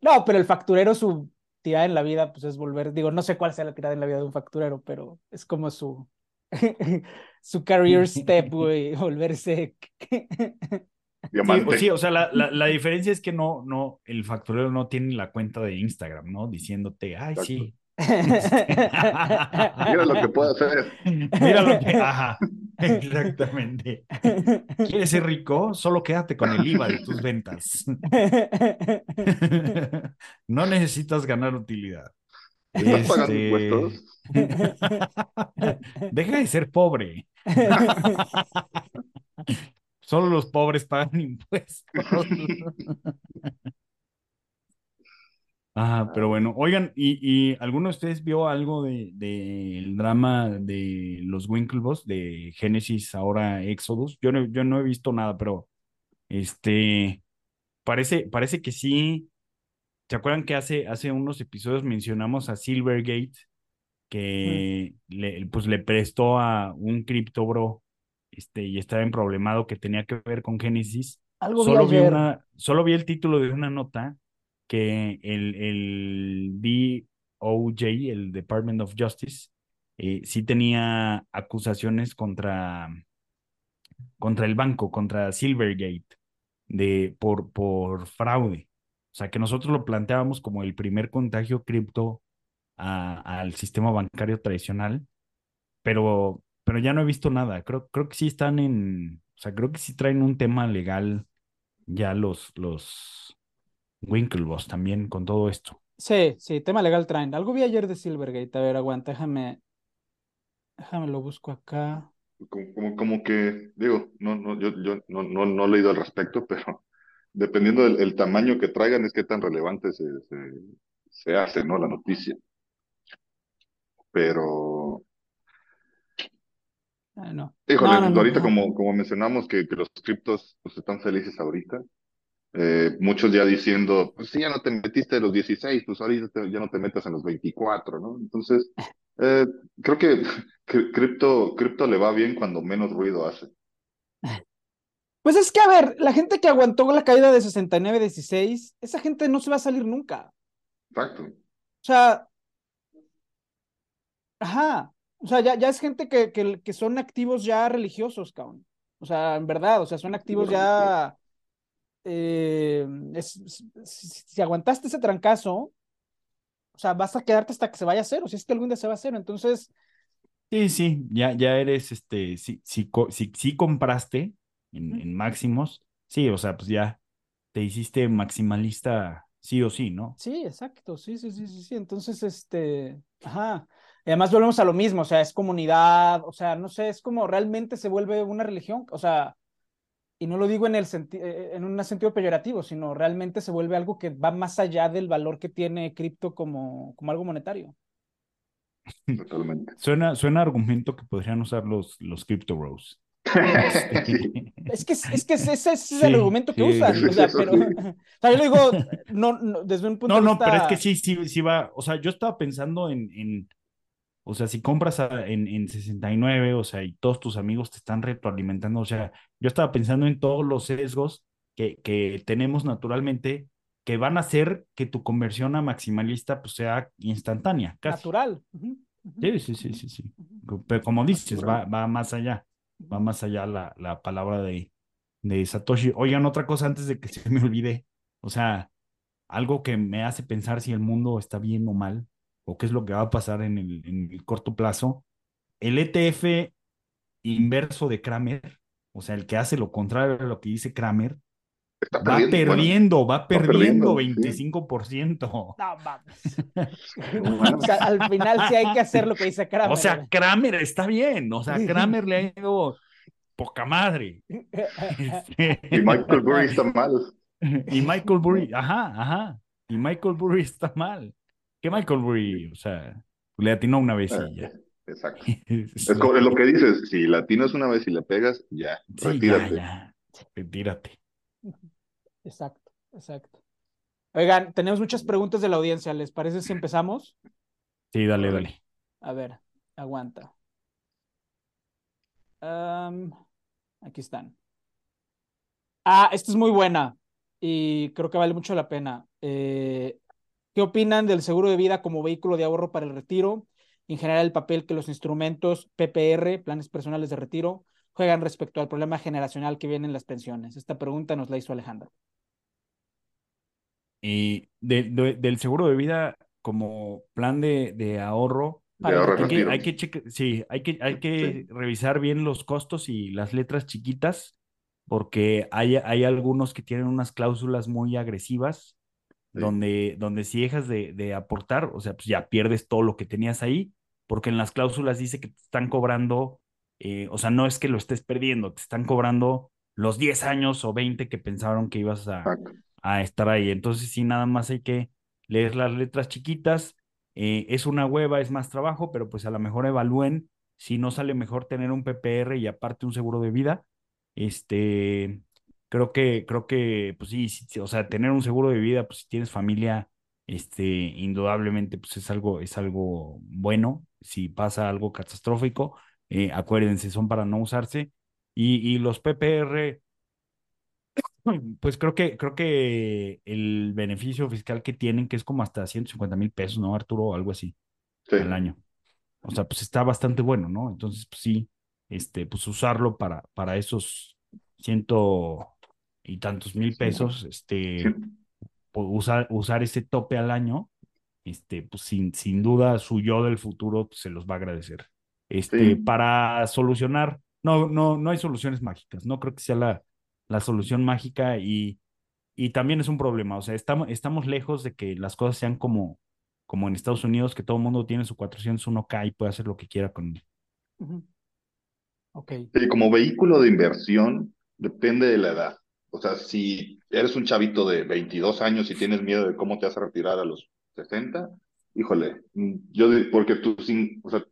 No, pero el facturero, su tirada en la vida, pues es volver, digo, no sé cuál sea la tirada en la vida de un facturero, pero es como su, su career step, güey, volverse. Sí, Diamante. o, sí, o sea, la, la, la diferencia es que no, no, el facturero no tiene la cuenta de Instagram, ¿no? Diciéndote, ay, sí. Mira lo que puedo hacer. Mira lo que, ajá, exactamente. ¿Quieres ser rico? Solo quédate con el IVA de tus ventas. No necesitas ganar utilidad. ¿Estás pagando Este, impuestos? Deja de ser pobre. Solo los pobres pagan impuestos. Ah, pero bueno, oigan, ¿y, y alguno de ustedes vio algo de, de el drama de los Winklevoss, de Génesis, ahora Exodus? Yo no, yo no he visto nada, pero este, parece, parece que sí. ¿Se acuerdan que hace, hace unos episodios mencionamos a Silvergate, que le, pues le prestó a un criptobro este, y estaba en problemado que tenía que ver con Génesis? Algo Solo vi, una, solo vi el título de una nota que el, el DOJ, el Department of Justice, eh, sí tenía acusaciones contra, contra el banco, contra Silvergate, de, por, por fraude. O sea, que nosotros lo planteábamos como el primer contagio cripto al sistema bancario tradicional, pero, pero ya no he visto nada. Creo, creo que sí están en, o sea, creo que sí traen un tema legal ya los, los Winklevoss también con todo esto. Sí, sí, tema legal traen. Algo vi ayer de Silvergate. A ver, aguanta, déjame. Déjame lo busco acá. Como, como, como que, digo, no, no, yo, yo no, no, no he leído al respecto, pero dependiendo del el tamaño que traigan es qué tan relevante se, se, se hace, ¿no? La noticia. Pero, Ah, no. híjole, No, ahorita como, como mencionamos que, que los criptos pues, están felices ahorita, eh, muchos ya diciendo, pues sí, ya no te metiste en los 16, pues ahorita te- ya no te metas en los 24, ¿no? Entonces, eh, creo que cri- cripto, cripto le va bien cuando menos ruido hace. Pues es que, a ver, la gente que aguantó la caída de 69-16, esa gente no se va a salir nunca. Exacto. O sea, ajá. O sea, ya, ya es gente que, que, que son activos ya religiosos, cabrón. O sea, en verdad, o sea, son activos ya. eh, es- es- si, si aguantaste ese trancazo, o sea, vas a quedarte hasta que se vaya a cero, si es que algún día se va a cero. Entonces, Sí, sí, ya, ya eres, este, si, si, co- si, si compraste en, máximos, sí, o sea, pues ya te hiciste maximalista sí o sí, ¿no? Sí, exacto, sí, sí, sí, sí, sí. Entonces, este, ajá. Y además volvemos a lo mismo, o sea, es comunidad, o sea, no sé, es como realmente se vuelve una religión, o sea, y no lo digo en el eh, en un sentido peyorativo, sino realmente se vuelve algo que va más allá del valor que tiene cripto como, como algo monetario. Totalmente. Suena, suena argumento que podrían usar los, los crypto bros. Es que, es que ese, es el argumento que usan. O sea, pero, o sea, yo digo, no, desde un punto no, de vista. No, pero es que sí, sí, sí va. O sea, yo estaba pensando en, en o sea, si compras en, en 69, o sea, y todos tus amigos te están retroalimentando, o sea, yo estaba pensando en todos los sesgos que, que tenemos naturalmente que van a hacer que tu conversión a maximalista pues, sea instantánea. Casi. Natural. Sí, sí, sí, sí, sí. Pero como dices, va, va más allá, va más allá la, la palabra de, de Satoshi. Oigan, otra cosa antes de que se me olvide, o sea, algo que me hace pensar si el mundo está bien o mal, o qué es lo que va a pasar en el, en el corto plazo. El ETF inverso de Kramer, o sea, el que hace lo contrario de lo que dice Kramer, va perdiendo, va perdiendo, 25%. No o sea, al final sí hay que hacer lo que dice Kramer. O sea, Kramer está bien, o sea, Kramer le ha ido poca madre. y Michael Burry está mal. Y Michael Burry, ajá, ajá. Y Michael Burry está mal. ¿Qué Michael Burry, o sea, le atinó una vez y ya. Exacto. es, lo que dices, si latinas una vez y le pegas, ya, retírate. Ya, Retírate. Exacto, exacto. Oigan, tenemos muchas preguntas de la audiencia. ¿Les parece si empezamos? Sí, dale, dale. A ver, aguanta. aquí están. Ah, esta es muy buena y creo que vale mucho la pena. Eh, ¿Qué opinan del seguro de vida como vehículo de ahorro para el retiro? En general, el papel que los instrumentos PPR, planes personales de retiro, juegan respecto al problema generacional que viene en las pensiones. Esta pregunta nos la hizo Alejandra. Y del seguro de vida como plan de, ahorro, hay, que, hay que sí, hay que, hay que revisar bien los costos y las letras chiquitas, porque hay, hay algunos que tienen unas cláusulas muy agresivas, donde, donde si dejas de, de, aportar, o sea, pues ya pierdes todo lo que tenías ahí, porque en las cláusulas dice que te están cobrando, eh, o sea, no es que lo estés perdiendo, te están cobrando los 10 años o 20 que pensaron que ibas a, a estar ahí. Entonces, sí, nada más hay que leer las letras chiquitas. Eh, es una hueva, es más trabajo, pero pues a lo mejor evalúen si no sale mejor tener un PPR y aparte un seguro de vida. Este, creo que, creo que, pues sí, o sea, tener un seguro de vida, pues si tienes familia, este, indudablemente, pues es algo, es algo bueno. Si pasa algo catastrófico, eh, acuérdense, son para no usarse. Y, y los PPR, pues creo que, creo que el beneficio fiscal que tienen, que es como hasta 150 mil pesos, ¿no, Arturo? algo así al año. O sea, pues está bastante bueno, ¿no? Entonces, pues sí, este, pues usarlo para, para esos ciento y tantos mil pesos, este, usar, usar ese tope al año, este, pues sin, sin duda su yo del futuro pues, se los va a agradecer. Este, para solucionar, no, no, no hay soluciones mágicas, no creo que sea la, la solución mágica y, y también es un problema. O sea, estamos, estamos lejos de que las cosas sean como, como en Estados Unidos, que todo el mundo tiene su 401k y puede hacer lo que quiera con él. Sí, como vehículo de inversión, depende de la edad. O sea, si eres un chavito de 22 años y tienes miedo de cómo te vas a retirar a los 60, híjole, yo, porque tú, o sea,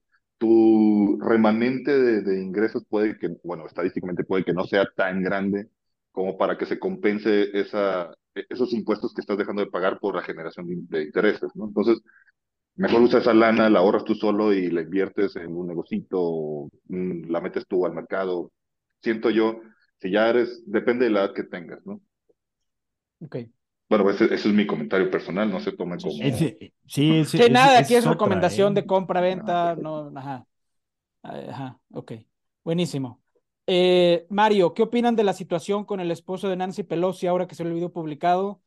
tu remanente de, ingresos puede que, bueno, estadísticamente puede que no sea tan grande como para que se compense esa, esos impuestos que estás dejando de pagar por la generación de, intereses, ¿no? Entonces, mejor usa esa lana, la ahorras tú solo y la inviertes en un negocito, la metes tú al mercado. Siento yo, si ya eres, depende de la edad que tengas, ¿no? Ok. Bueno, ese, ese es mi comentario personal, no se tome como... Sí, sí, sí, nada, aquí es, recomendación ¿eh? de compra-venta, no, ajá. Ajá, ok. Buenísimo. Eh, Mario, ¿qué opinan de la situación con el esposo de Nancy Pelosi ahora que se le video publicado?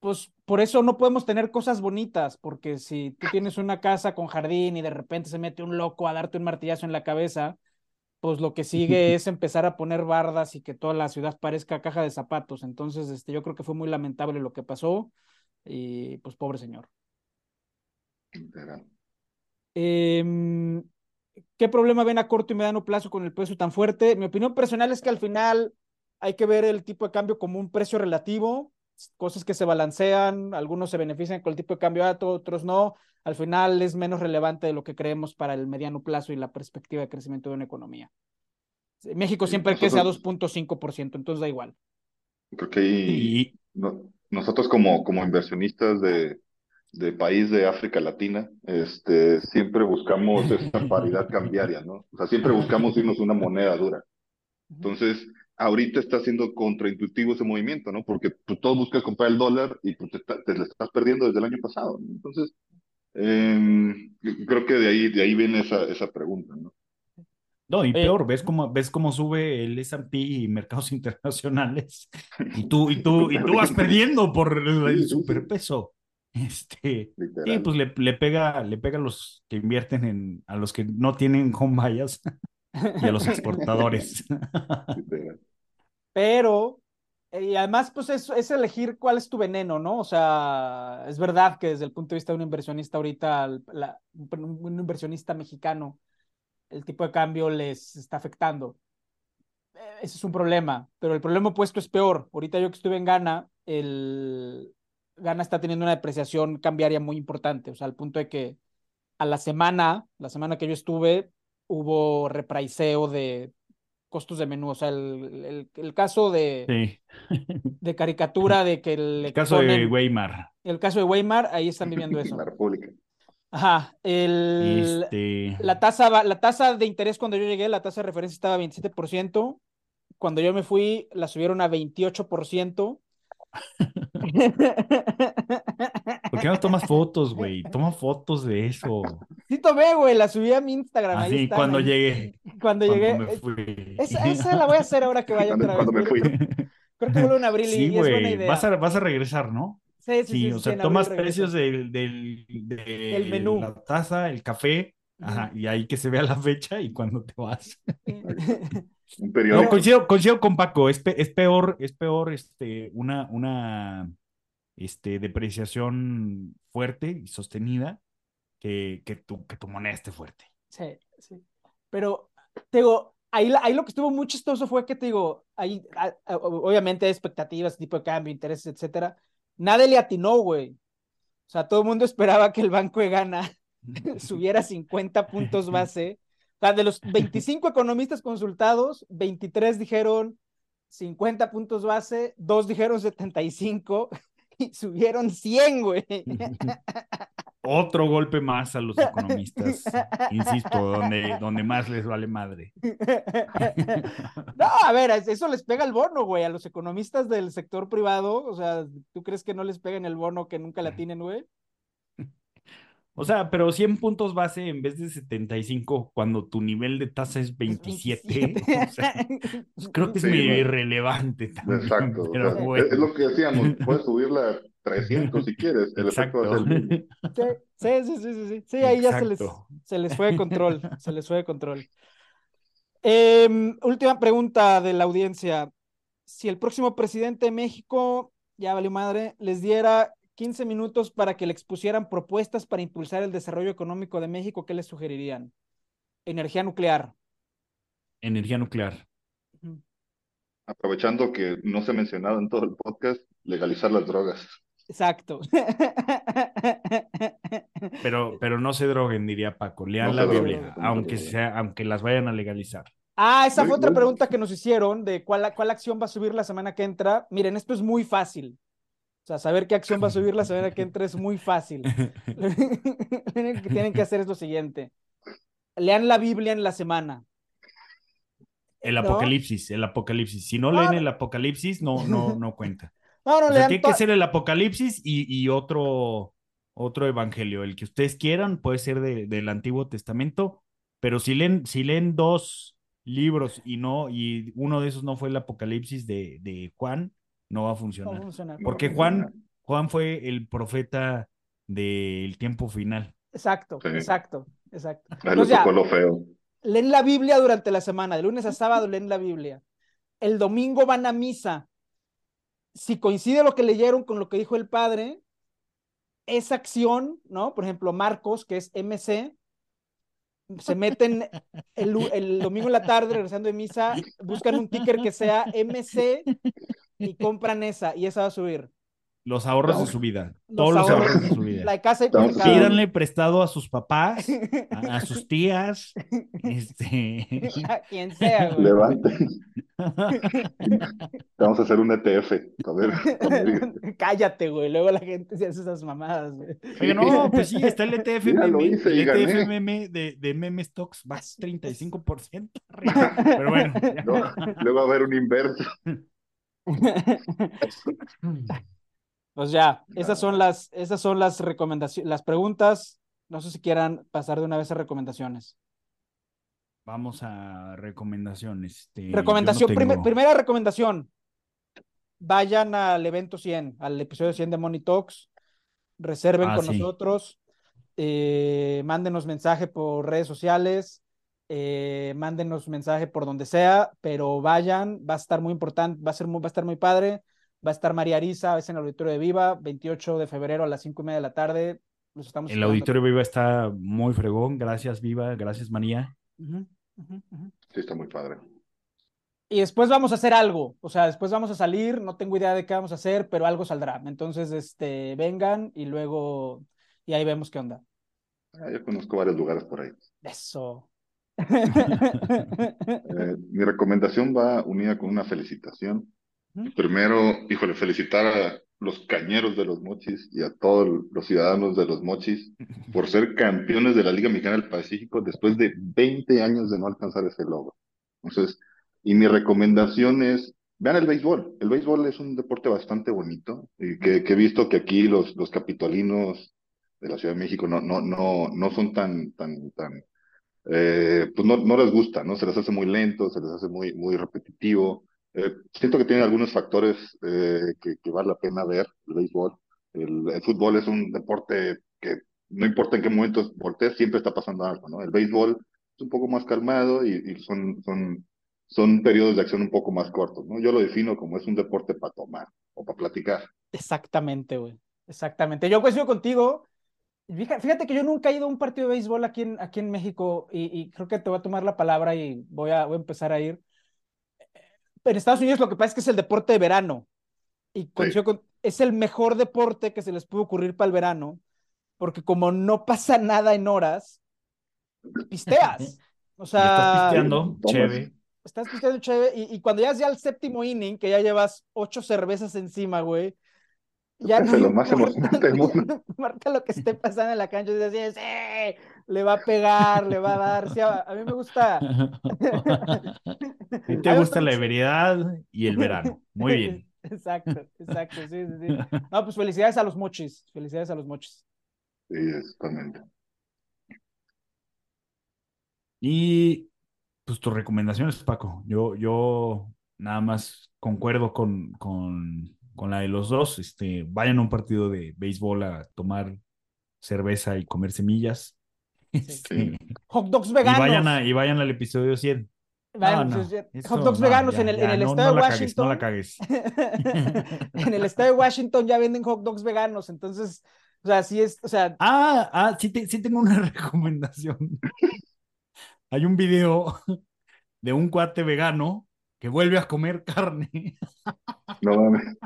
Pues por eso no podemos tener cosas bonitas, porque si tú tienes una casa con jardín y de repente se mete un loco a darte un martillazo en la cabeza, pues lo que sigue es empezar a poner bardas y que toda la ciudad parezca caja de zapatos. Entonces, este, yo creo que fue muy lamentable lo que pasó y pues pobre señor. Eh, ¿Qué problema ven a corto y mediano plazo con el precio tan fuerte? Mi opinión personal es que al final hay que ver el tipo de cambio como un precio relativo, cosas que se balancean, algunos se benefician con el tipo de cambio alto, otros no. Al final es menos relevante de lo que creemos para el mediano plazo y la perspectiva de crecimiento de una economía. México siempre crece a 2.5%, entonces da igual. Creo que nosotros como, como inversionistas de, de país de África Latina, este, siempre buscamos esta paridad cambiaria, ¿no? O sea, siempre buscamos irnos una moneda dura. Entonces, ahorita está siendo contraintuitivo ese movimiento, ¿no? Porque tú pues, todos buscas comprar el dólar y pues, te, te, lo estás perdiendo desde el año pasado. ¿no? Entonces, eh, creo que de ahí, de ahí viene esa, esa pregunta, ¿no? No, y peor, ves cómo, ves cómo sube el S&P y mercados internacionales y tú, y tú, y tú vas perdiendo por el superpeso. Este, y pues le, le, pega, le pega a los que invierten en, a los que no tienen home bias y a los exportadores. Pero, y además, pues es, es, elegir cuál es tu veneno, ¿no? O sea, es verdad que desde el punto de vista de un inversionista ahorita, un inversionista mexicano, el tipo de cambio les está afectando. Ese es un problema, pero el problema opuesto es peor. Ahorita yo que estuve en Ghana, el, Ghana está teniendo una depreciación cambiaria muy importante, o sea, al punto de que a la semana, la semana que yo estuve, hubo repraiseo de costos de menú, o sea, el, el, caso de, de caricatura de que el, el caso de Weimar. El caso de Weimar, ahí están viviendo eso. La República. Ajá, el, este... la, tasa, la tasa de interés cuando yo llegué, la tasa de referencia estaba a 27%, cuando yo me fui la subieron a 28%, ¿Por qué no tomas fotos, güey? Toma fotos de eso. Sí tomé, güey, la subí a mi Instagram. Así, ah, cuando llegué. Cuando, llegué. Me fui. Esa, la voy a hacer ahora que vaya otra vez. Me fui. Creo que vuelvo en abril sí, y es buena idea. Vas a, vas a regresar, ¿no? Sí, sí, sí. o sea, tomas precios del, del, del menú. La taza, el café, ajá, y ahí que se vea la fecha y cuando te vas. Un periodo. No, coincido, coincido, con Paco, es, es peor, es peor este, una, una este, depreciación fuerte y sostenida que, que, tu, que tu moneda esté fuerte. Sí, sí. Pero, te digo, ahí, ahí lo que estuvo muy chistoso fue que, te digo, ahí, obviamente hay expectativas, tipo de cambio, intereses, etcétera. Nadie le atinó, güey. O sea, todo el mundo esperaba que el Banco de Gana subiera 50 puntos base sea, de los 25 economistas consultados, 23 dijeron 50 puntos base, dos dijeron 75 y subieron 100, güey. Otro golpe más a los economistas, insisto, donde, donde más les vale madre. No, a ver, eso les pega el bono, güey, a los economistas del sector privado. O sea, ¿tú crees que no les peguen el bono que nunca la tienen, güey? O sea, pero 100 puntos base en vez de 75 cuando tu nivel de tasa es 27. O sea, pues creo que es muy irrelevante también. Exacto. Es lo que decíamos, puedes subirla a 300 si quieres. El Exacto. efecto Sí, sí, sí, sí, sí. Sí, ahí ya se les, se les fue de control. se les fue de control. Eh, última pregunta de la audiencia. Si el próximo presidente de México, ya valió madre, les diera 15 minutos para que le expusieran propuestas para impulsar el desarrollo económico de México, ¿qué les sugerirían? Energía nuclear. Energía nuclear. Aprovechando que no se ha mencionado en todo el podcast, legalizar las drogas. Exacto. Pero, pero no se droguen, diría Paco. Lean la Biblia, aunque, sea, aunque las vayan a legalizar. Ah, esa fue otra pregunta que nos hicieron de cuál, cuál acción va a subir la semana que entra. Miren, esto es muy fácil. O sea, saber qué acción va a subir la semana que entra es muy fácil. lo que tienen que hacer es lo siguiente. Lean la Biblia en la semana. El Apocalipsis, el Apocalipsis. Si no leen el Apocalipsis, no, no, no cuenta. No, no, o sea, tiene que ser el Apocalipsis y, y, otro, otro evangelio. El que ustedes quieran puede ser de, del Antiguo Testamento, pero si leen, si leen dos libros y no, y uno de esos no fue el Apocalipsis de, de Juan, no va a funcionar. Porque Juan, Juan fue el profeta del tiempo final. Exacto, exacto, exacto. lo feo. leen la Biblia durante la semana, de lunes a sábado leen la Biblia. El domingo van a misa. Si coincide lo que leyeron con lo que dijo el padre, esa acción, ¿no? Por ejemplo, Marcos, que es MC, se meten el, el, domingo en la tarde regresando de misa, buscan un ticker que sea MC y compran esa y esa va a subir. Los ahorros de su vida. Todos los ahorros de su vida. La casa y Pídanle prestado a sus papás, a, sus tías, este... A quien sea, güey. Levanten. Vamos a hacer un ETF. A ver, Cállate, güey. Luego la gente se hace esas mamadas, güey. Oye, no, pues sí, está el ETF Mira, lo meme. hice el ETF gané. meme de, de meme stocks va 35% arriba. Pero bueno. luego va a haber un inverso. Pues ya, esas son las, esas son las recomendaciones, las preguntas. No sé si quieran pasar de una vez a recomendaciones. Vamos a recomendaciones. Este, Recomendación, no tengo- primera recomendación. Vayan al evento 100, al episodio 100 de Money Talks. Reserven Ah, con sí. nosotros. eh, mándenos mensaje por redes sociales. Eh, mándenos mensaje por donde sea, pero vayan. Va a estar muy importante, va a, ser muy, va a estar muy padre. Va a estar María Arisa, es en el Auditorio de Viva, 28 de febrero a las 5 y media de la tarde. Los estamos El esperando. auditorio Viva está muy fregón. Gracias, Viva. Gracias, María. Sí, está muy padre. Y después vamos a hacer algo, o sea, después vamos a salir, no tengo idea de qué vamos a hacer, pero algo saldrá. Entonces, este, vengan y luego, y ahí vemos qué onda. Ah, yo conozco varios lugares por ahí. Eso. Eh, mi recomendación va unida con una felicitación. Ujú. Primero, híjole, felicitar a los cañeros de los mochis y a todos los ciudadanos de los mochis por ser campeones de la Liga Mexicana del Pacífico después de 20 años de no alcanzar ese logro. Entonces, y mi recomendación es, vean el béisbol. El béisbol es un deporte bastante bonito y que, que he visto que aquí los, los capitolinos de la Ciudad de México no, no, no, no son tan, tan, tan, eh, pues no, no les gusta, ¿no? Se les hace muy lento, se les hace muy, muy repetitivo. Eh, siento que tiene algunos factores eh, que, que vale la pena ver, el béisbol. El, fútbol es un deporte que no importa en qué momentos voltees, siempre está pasando algo, ¿no? El béisbol es un poco más calmado y, y son, son, son periodos de acción un poco más cortos, ¿no? Yo lo defino como es un deporte para tomar o para platicar. Exactamente, güey. Exactamente. Yo coincido contigo. Fíjate, que yo nunca he ido a un partido de béisbol aquí en, aquí en México y, y creo que te voy a tomar la palabra y voy a, voy a empezar a ir. En Estados Unidos lo que pasa es que es el deporte de verano y con- es el mejor deporte que se les puede ocurrir para el verano porque como no pasa nada en horas, pisteas. O Y estás sea, pisteando, chévere. estás pisteando chévere y, y cuando llegas ya al séptimo inning, que ya llevas ocho cervezas encima, güey, ya Es no lo más emocionante del mundo. importa lo que esté pasando en la cancha, es decir, le va a pegar, le va a dar, sí, a, a mí me gusta. A ti A te gusta la ebriedad y el verano. Muy bien. Exacto, exacto, sí, sí, sí. No, pues felicidades a los mochis, felicidades a los mochis. Sí, totalmente. Y pues tus recomendaciones, Paco. Yo, yo nada más concuerdo con, con, con la de los dos. Este, vayan a un partido de béisbol a tomar cerveza y comer semillas. Este, Hot dogs y, veganos. vayan a, y vayan al episodio 100. Vayan, No, no, pues, eso hot dogs no, veganos ya, en el, ya, en el no- estado de cagues, Washington. no la cagues. en el estado de Washington ya venden hot dogs veganos, entonces, o sea, sí es, o sea, Ah, ah, sí, te- sí tengo una recomendación. Hay un video de un cuate vegano que vuelve a comer carne. No mames.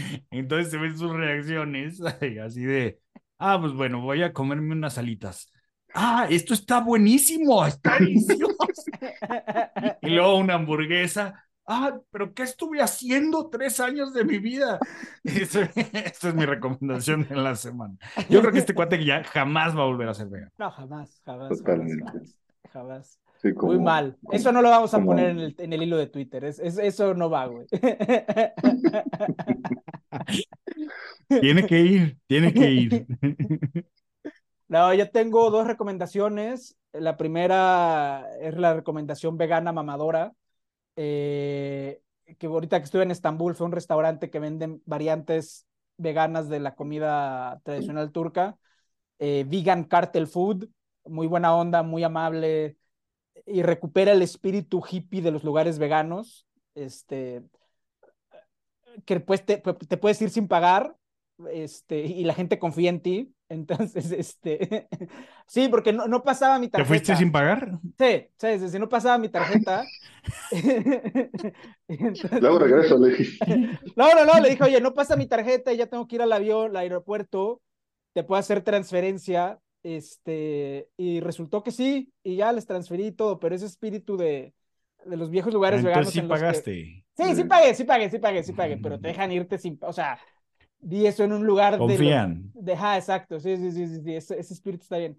Entonces se ven sus reacciones así de, ah, pues bueno, voy a comerme unas alitas. Ah, esto está buenísimo, está delicioso. Y luego una hamburguesa. Ah, pero ¿qué estuve haciendo tres años de mi vida? Eso, esa es mi recomendación en la semana. Yo creo que este cuate ya jamás va a volver a ser vegano. no, jamás, jamás, jamás, Totalmente. jamás, jamás. Sí, como- Muy mal. como- Eso no lo vamos a como- poner en el, en el hilo de Twitter. Es, es- eso no va, güey. Tiene que ir, tiene que ir. No, yo tengo dos recomendaciones. La primera es la recomendación vegana mamadora. eh, que ahorita que estuve en Estambul fue un restaurante que venden variantes veganas de la comida tradicional turca. eh, vegan Cartel Food, muy buena onda, muy amable. Y recupera el espíritu hippie de los lugares veganos, este, que pues te, te puedes ir sin pagar, este, y la gente confía en ti. Entonces, este, sí, porque no, no pasaba mi tarjeta. ¿Te fuiste sin pagar? Sí, sí, sí, no pasaba mi tarjeta. Luego regreso, le dije. No, no, no, le dije, oye, no pasa mi tarjeta y ya tengo que ir al avión, al aeropuerto, te puedo hacer transferencia, este, y resultó que sí, y ya les transferí todo, pero ese espíritu de, de los viejos lugares Ah, veganos. Entonces sí en los que- pagaste. Sí, sí pagué, sí pagué, sí pagué, sí pagué, pero te dejan irte sin, o sea, di eso en un lugar de... Confían. de, ajá, exacto, sí, sí, sí, sí, sí, ese, ese espíritu está bien.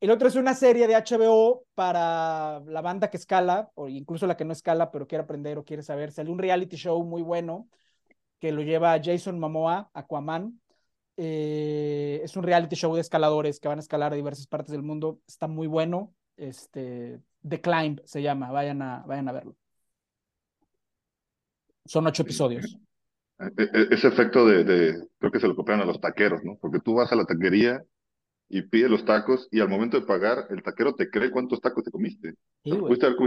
El otro es una serie de HBO para la banda que escala, o incluso la que no escala, pero quiere aprender o quiere saber. Salió un reality show muy bueno que lo lleva Jason Momoa, Aquaman. Eh, es un reality show de escaladores que van a escalar a diversas partes del mundo. Está muy bueno. Este, The Climb se llama, vayan a, vayan a verlo. Son ocho episodios. E- e- Ese efecto de, de, creo que se lo copiaron a los taqueros, ¿no? Porque tú vas a la taquería y pides los tacos y al momento de pagar, el taquero te cree cuántos tacos te comiste. Sí, güey. pudiste haber,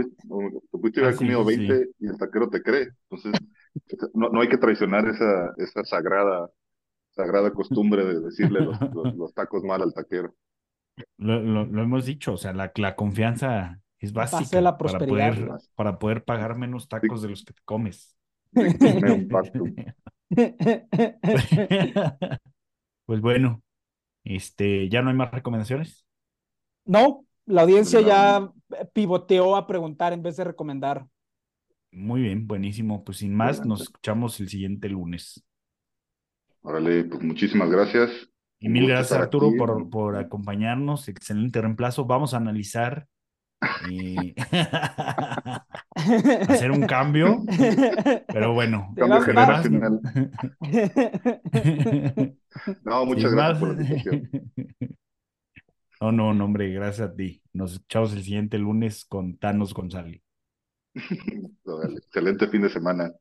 pudiste Ah, sí, comido sí, sí. 20 y el taquero te cree. Entonces, no, no hay que traicionar esa, esa sagrada, sagrada costumbre de decirle los, los, los tacos mal al taquero. Lo, lo- lo hemos dicho, o sea, la, la confianza es básica la para poder, para poder pagar menos tacos de los que te comes. Pues bueno, este, ¿ya no hay más recomendaciones? No, la audiencia No. ya pivoteó a preguntar en vez de recomendar. Muy bien, buenísimo. Pues sin más, nos escuchamos el siguiente lunes. Órale, pues muchísimas gracias. Y mil gracias, Arturo, aquí. por, por acompañarnos. Excelente reemplazo. Vamos a analizar, eh, hacer un cambio, pero bueno, Cambio generacional. No, muchas gracias más. por la invitación. No, no, no, hombre, gracias a ti. Nos escuchamos el siguiente lunes con Thanos González. Excelente fin de semana.